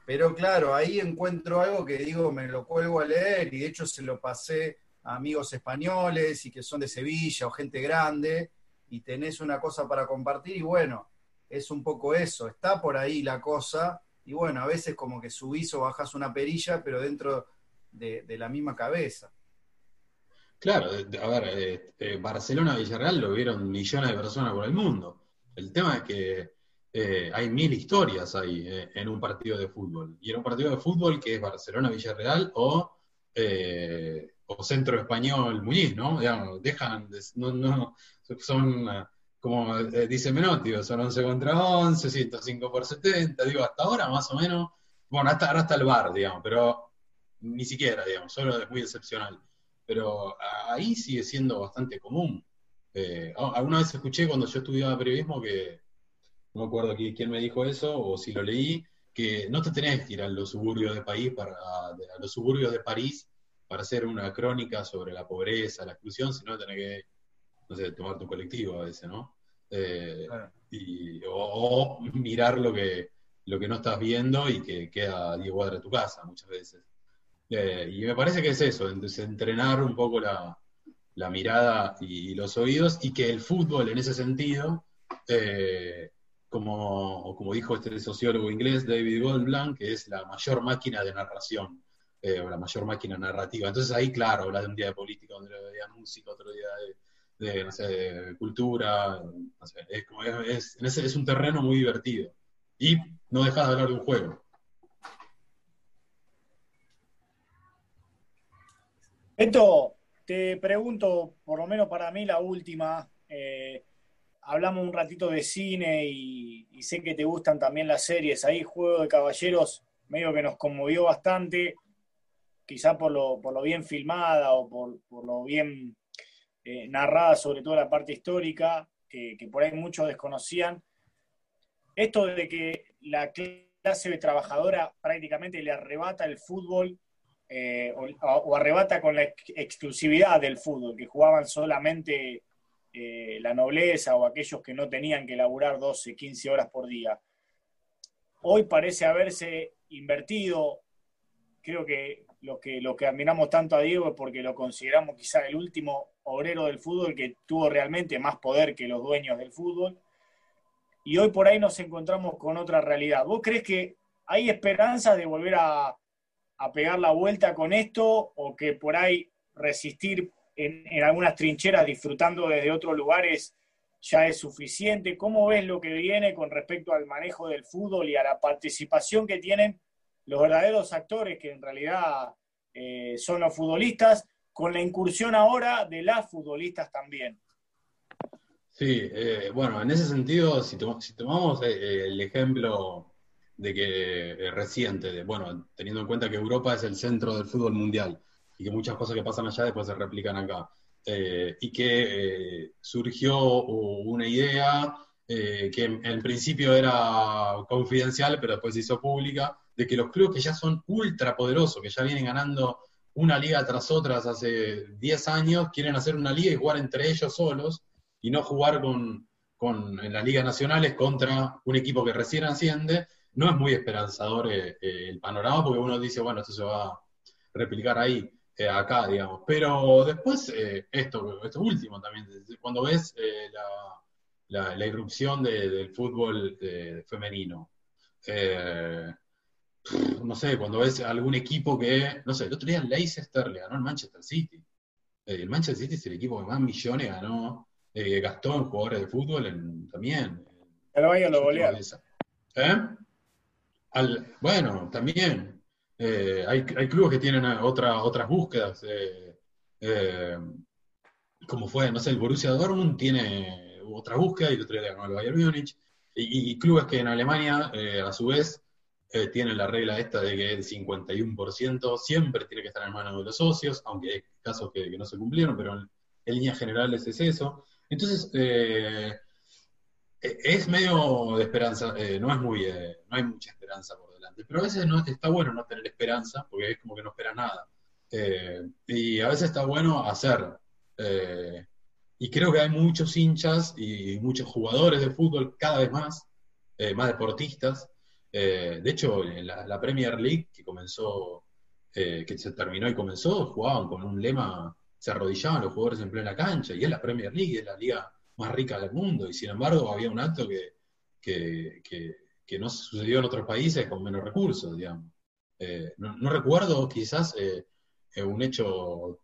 pero claro, ahí encuentro algo que digo, me lo cuelgo a leer y de hecho se lo pasé amigos españoles y que son de Sevilla o gente grande y tenés una cosa para compartir y bueno, es un poco eso, está por ahí la cosa y bueno, a veces como que subís o bajás una perilla, pero dentro de, la misma cabeza. Claro, a ver, eh, eh, Barcelona Villarreal lo vieron millones de personas por el mundo. El tema es que eh, hay mil historias ahí en un partido de fútbol. Y en un partido de fútbol que es Barcelona Villarreal o, o Centro Español Muñiz, ¿no? Digamos, dejan, no, no, son, como dice Menotti, son 11 contra 11, 105 por 70, digo, hasta ahora más o menos, bueno, hasta ahora está el bar, digamos, pero ni siquiera, digamos, solo es muy excepcional pero ahí sigue siendo bastante común. Eh, alguna vez escuché cuando yo estudiaba periodismo que, no me acuerdo quién me dijo eso, o si lo leí, que no te tenés que ir a los suburbios de París para, a los suburbios de París para hacer una crónica sobre la pobreza, la exclusión, sino tenés que, no sé, tomar tu colectivo a veces, ¿no? Eh, y, o, mirar lo que, lo que no estás viendo y que queda a 10 cuadras de tu casa muchas veces. Eh, y me parece que es eso, entonces, entrenar un poco la, mirada y, los oídos, y que el fútbol en ese sentido, eh, como, como dijo este sociólogo inglés David Goldblanc, que es la mayor máquina de narración, eh, la mayor máquina narrativa. Entonces ahí, claro, habla de un día de política, otro día de música, otro día de, no sé, cultura, es, como es, es un terreno muy divertido. Y no dejas de hablar de un juego. Esto te pregunto, por lo menos para mí, la última. Eh, hablamos un ratito de cine y, sé que te gustan también las series. Ahí, Juego de Caballeros, medio que nos conmovió bastante, quizá por lo, por lo bien filmada o por, lo bien eh, narrada, sobre todo la parte histórica, que por ahí muchos desconocían. Esto de que la clase trabajadora prácticamente le arrebata el fútbol eh, o, arrebata con la exclusividad del fútbol, que jugaban solamente eh, la nobleza o aquellos que no tenían que laburar 12, 15 horas por día. Hoy parece haberse invertido, creo que lo que, lo que admiramos tanto a Diego es porque lo consideramos quizá el último obrero del fútbol que tuvo realmente más poder que los dueños del fútbol. Y hoy por ahí nos encontramos con otra realidad. ¿Vos crees que hay esperanza de volver a, a pegar la vuelta con esto o que por ahí resistir en, algunas trincheras disfrutando desde otros lugares ya es suficiente? ¿Cómo ves lo que viene con respecto al manejo del fútbol y a la participación que tienen los verdaderos actores que en realidad eh, son los futbolistas, con la incursión ahora de las futbolistas también? Sí, eh, bueno, en ese sentido, si, tomamos eh, el ejemplo de que reciente, bueno, teniendo en cuenta que Europa es el centro del fútbol mundial y que muchas cosas que pasan allá después se replican acá. Y que surgió una idea eh, que en, principio era confidencial, pero después se hizo pública, de que los clubes que ya son ultra poderosos, que ya vienen ganando una liga tras otra hace 10 años, quieren hacer una liga y jugar entre ellos solos y no jugar con, con, en las ligas nacionales contra un equipo que recién asciende, no es muy esperanzador eh, eh, el panorama porque uno dice, bueno, esto se va a replicar ahí, acá, digamos. Pero después, esto, esto último también, cuando ves la, la, irrupción del fútbol femenino, no sé, cuando ves algún equipo que, no sé, el otro día Leicester le ganó al Manchester City. el Manchester City es el equipo que más millones ganó, gastó en jugadores de fútbol en, también. Pero vaya lo golearon. ¿Eh? bueno, también eh, hay, clubes que tienen otra, otras búsquedas. Eh, eh, como fue, no sé, el Borussia Dortmund tiene otra búsqueda y el otro día ganó el Bayern Múnich. Y, clubes que en Alemania, a su vez, tienen la regla esta de que el 51% siempre tiene que estar en manos de los socios, aunque hay casos que, no se cumplieron, pero en, en líneas generales es eso. Entonces, eh, es medio de esperanza, eh, no es muy, eh, no hay mucha esperanza por delante, pero a veces no, está bueno no tener esperanza, porque es como que no espera nada. y a veces está bueno hacer. Y creo que hay muchos hinchas y muchos jugadores de fútbol cada vez más, más deportistas. de hecho, en la, Premier League, que comenzó, que se terminó y comenzó, jugaban con un lema, se arrodillaban los jugadores en plena cancha, y es la Premier League, es la liga más rica del mundo, y sin embargo había un acto que, que, no sucedió en otros países con menos recursos, digamos. Eh, no, recuerdo quizás eh, eh, un hecho,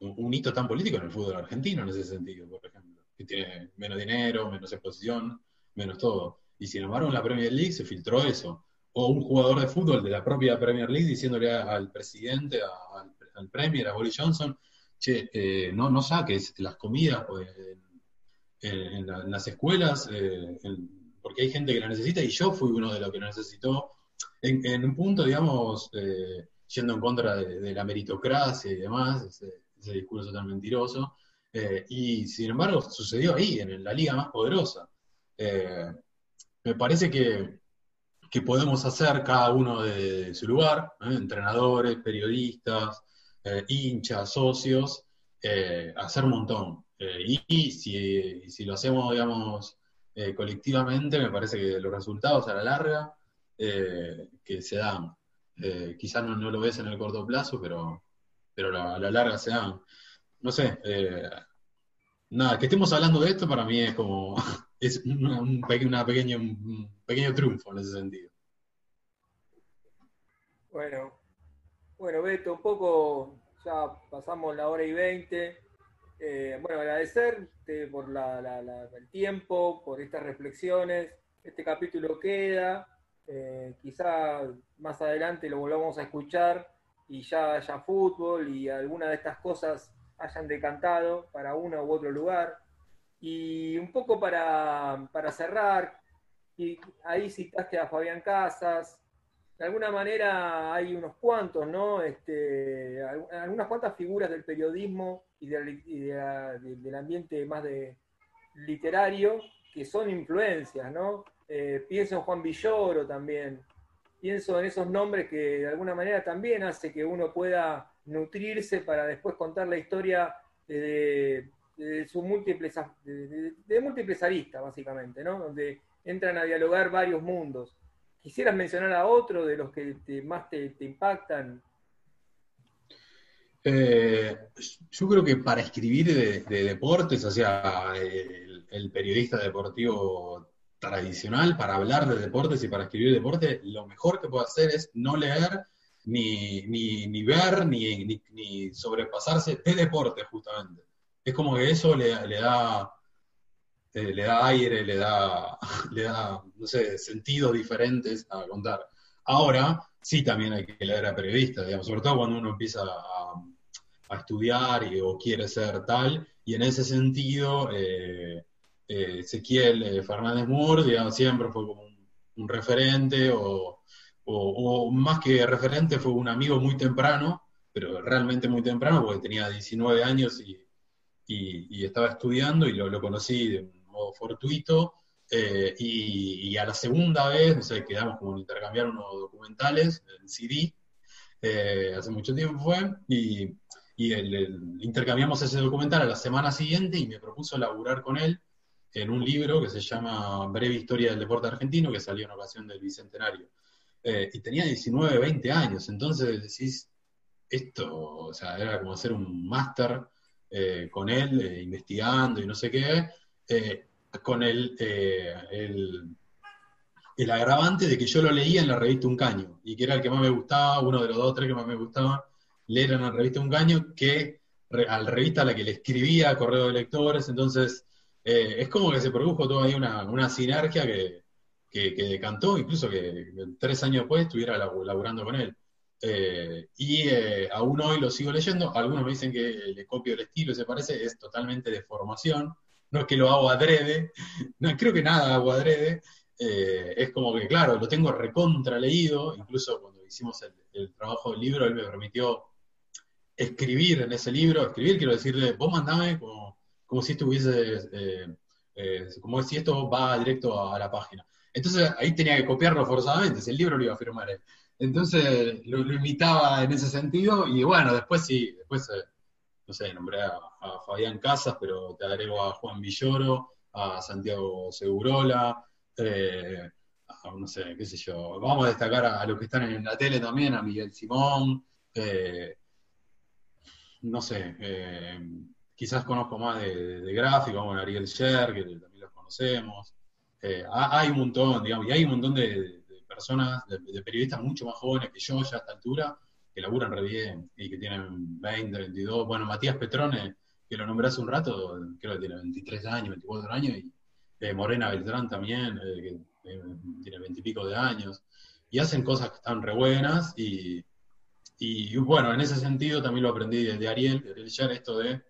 un, hito tan político en el fútbol argentino en ese sentido, por ejemplo, que tiene menos dinero, menos exposición, menos todo. Y sin embargo en la Premier League se filtró eso. O un jugador de fútbol de la propia Premier League diciéndole al presidente, al, Premier, a Boris Johnson, che, no, no saques las comidas pues, en, las escuelas, eh, porque hay gente que la necesita y yo fui uno de los que lo necesitó, en, un punto, digamos, eh, yendo en contra de, la meritocracia y demás, ese, discurso tan mentiroso, eh, y sin embargo sucedió ahí, en la liga más poderosa. me parece que, que, podemos hacer cada uno de, su lugar, entrenadores, periodistas, hinchas, socios, hacer un montón. Eh, y, si, lo hacemos, digamos, eh, colectivamente, me parece que los resultados a la larga eh, que se dan, quizás no, lo ves en el corto plazo, pero, pero a la larga se dan. No sé, nada, que estemos hablando de esto para mí es como, es un, pequeño, un pequeño triunfo en ese sentido. Bueno, bueno, Beto, un poco, ya pasamos la hora y veinte. Eh, bueno, agradecerte por el tiempo, por estas reflexiones. Este capítulo queda. Eh, quizá más adelante lo volvamos a escuchar y ya haya fútbol y alguna de estas cosas hayan decantado para uno u otro lugar. Y un poco para, para cerrar, y ahí citaste a Fabián Casas, de alguna manera hay unos cuantos, ¿no? Este, algunas cuantas figuras del periodismo y, del ambiente más de literario que son influencias, ¿no? Eh, pienso en Juan Villoro también, pienso en esos nombres que de alguna manera también hace que uno pueda nutrirse para después contar la historia de, sus múltiples, de, múltiples aristas, básicamente, ¿no? Donde entran a dialogar varios mundos. ¿Quisieras mencionar a otro de los que más te, impactan? Eh, yo creo que para escribir de, deportes, o sea, el, periodista deportivo tradicional, para hablar de deportes y para escribir deporte, lo mejor que puede hacer es no leer, ni, ni, ver, ni, ni, sobrepasarse de deporte, justamente. Es como que eso le da este, le da aire, le da, le da, no sé, sentidos diferentes a contar. Ahora, sí también hay que leer a periodistas, digamos, sobre todo cuando uno empieza a, estudiar o quiere ser tal, y en ese sentido, eh, eh, Ezequiel eh, Fernández Moore, siempre fue como un, referente, o, más que referente, fue un amigo muy temprano, pero realmente muy temprano, porque tenía 19 años y, estaba estudiando y lo, lo conocí de fortuito, eh, y, a la segunda vez, no sé, quedamos como en intercambiar unos documentales en CD, eh, hace mucho tiempo fue, y, intercambiamos ese documental a la semana siguiente y me propuso laburar con él en un libro que se llama Breve Historia del Deporte Argentino, que salió en ocasión del Bicentenario. Eh, y tenía 19, 20 años, entonces decís, esto, o sea, era como hacer un máster eh, con él, eh, investigando y no sé qué, con el, el, el, agravante de que yo lo leía en la revista Un Caño, y que era el que más me gustaba, uno de los dos o tres que más me gustaba, leer en la revista Un Caño, que a la revista a la que le escribía correo de lectores, entonces es como que se produjo toda ahí una, una sinergia que, que, decantó, incluso que tres años después estuviera laburando con él. Eh, y eh, aún hoy lo sigo leyendo, algunos me dicen que le copio el estilo, se parece, es totalmente de formación, no es que lo hago adrede, no, creo que nada hago adrede, eh, es como que, claro, lo tengo recontra leído, incluso cuando hicimos el, trabajo del libro, él me permitió escribir en ese libro, escribir quiero decirle, vos mandame como, como si estuviese, como si esto va directo a la página. Entonces ahí tenía que copiarlo forzadamente, si el libro lo iba a firmar. Entonces lo, imitaba en ese sentido y bueno, después sí, después, eh, no sé, nombré a, Fabián Casas, pero te agrego a Juan Villoro, a Santiago Segurola, eh, no sé, qué sé yo. Vamos a destacar a, los que están en la tele también, a Miguel Simón, eh, no sé, quizás conozco más de, de, gráfico, como Ariel Sher, que también los conocemos. Eh, hay un montón, digamos, y hay un montón de, personas, de, periodistas mucho más jóvenes que yo ya a esta altura, que laburan re bien y que tienen 20, 22. Bueno, Matías Petrone, que lo nombré hace un rato, creo que tiene 23 años, 24 años, y eh, Morena Beltrán también, eh, que tiene 20 y pico de años, y hacen cosas que están re buenas, y, bueno, en ese sentido también lo aprendí de, Ariel, de Ariel esto de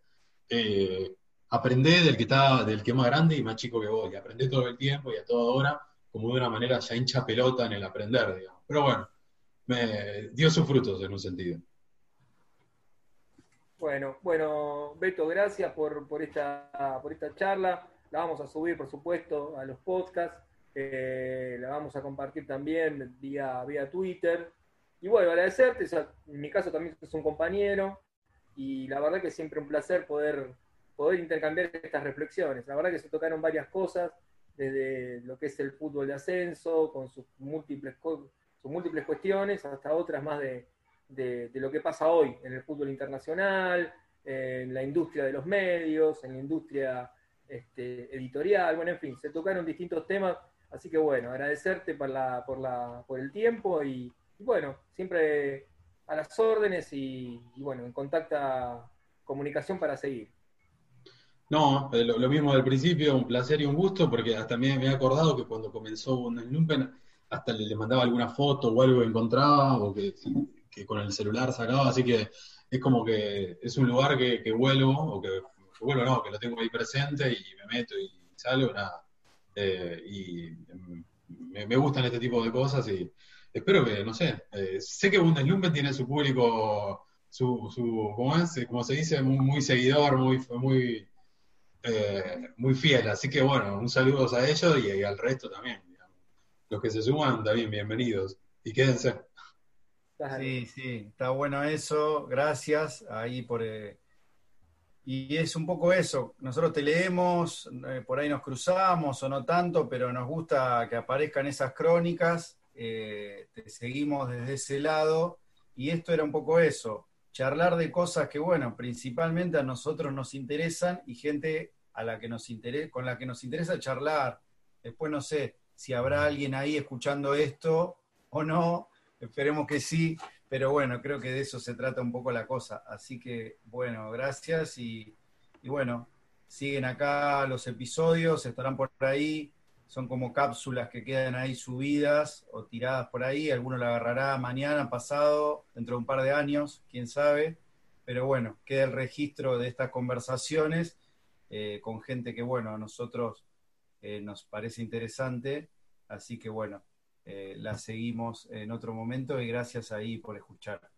aprender del que está, del que es más grande y más chico que vos, y aprender todo el tiempo y a toda hora, como de una manera ya hincha pelota en el aprender, digamos. Pero bueno, me dio sus frutos en un sentido. Bueno, bueno, Beto, gracias por, por, esta, por esta charla. La vamos a subir, por supuesto, a los podcasts. Eh, la vamos a compartir también vía, vía Twitter. Y bueno, agradecerte, en mi caso también es un compañero, y la verdad que siempre un placer poder poder intercambiar estas reflexiones. La verdad que se tocaron varias cosas, desde lo que es el fútbol de ascenso, con sus múltiples, sus múltiples cuestiones, hasta otras más de, lo que pasa hoy en el fútbol internacional, en la industria de los medios, en la industria este, editorial, bueno, en fin, se tocaron distintos temas, así que bueno, agradecerte por, la, por, la, por el tiempo y, bueno, siempre a las órdenes y, y bueno, en contacta comunicación para seguir. No, eh, lo, mismo del principio, un placer y un gusto, porque hasta me, me he acordado que cuando comenzó Bundeslumpen, hasta le, mandaba alguna foto o algo que encontraba, o que, con el celular sacaba, así que es como que es un lugar que, vuelvo, o que, vuelvo, no, que lo tengo ahí presente y me meto y salgo, nada. Eh, y me, gustan este tipo de cosas y espero que, no sé, eh, sé que Bundeslumpen tiene su público, su, su ¿cómo es? Como se dice, muy, muy seguidor, muy, muy eh, muy fiel. Así que bueno, un saludo a ellos y, al resto también. Los que se suman, también bienvenidos. Y quédense. Sí, sí, está bueno eso. Gracias ahí por... Eh, y es un poco eso. Nosotros te leemos, eh, por ahí nos cruzamos o no tanto, pero nos gusta que aparezcan esas crónicas. Te seguimos desde ese lado. Y esto era un poco eso charlar de cosas que, bueno, principalmente a nosotros nos interesan y gente a la que nos interesa, con la que nos interesa charlar. Después no sé si habrá alguien ahí escuchando esto o no, esperemos que sí, pero bueno, creo que de eso se trata un poco la cosa. Así que, bueno, gracias y bueno, siguen acá los episodios, estarán por ahí, son como cápsulas que quedan ahí subidas o tiradas por ahí, alguno la agarrará mañana, pasado, dentro de un par de años, quién sabe, pero bueno, queda el registro de estas conversaciones eh, con gente que, bueno, a nosotros eh, nos parece interesante, así que bueno, eh, la seguimos en otro momento y gracias ahí por escuchar.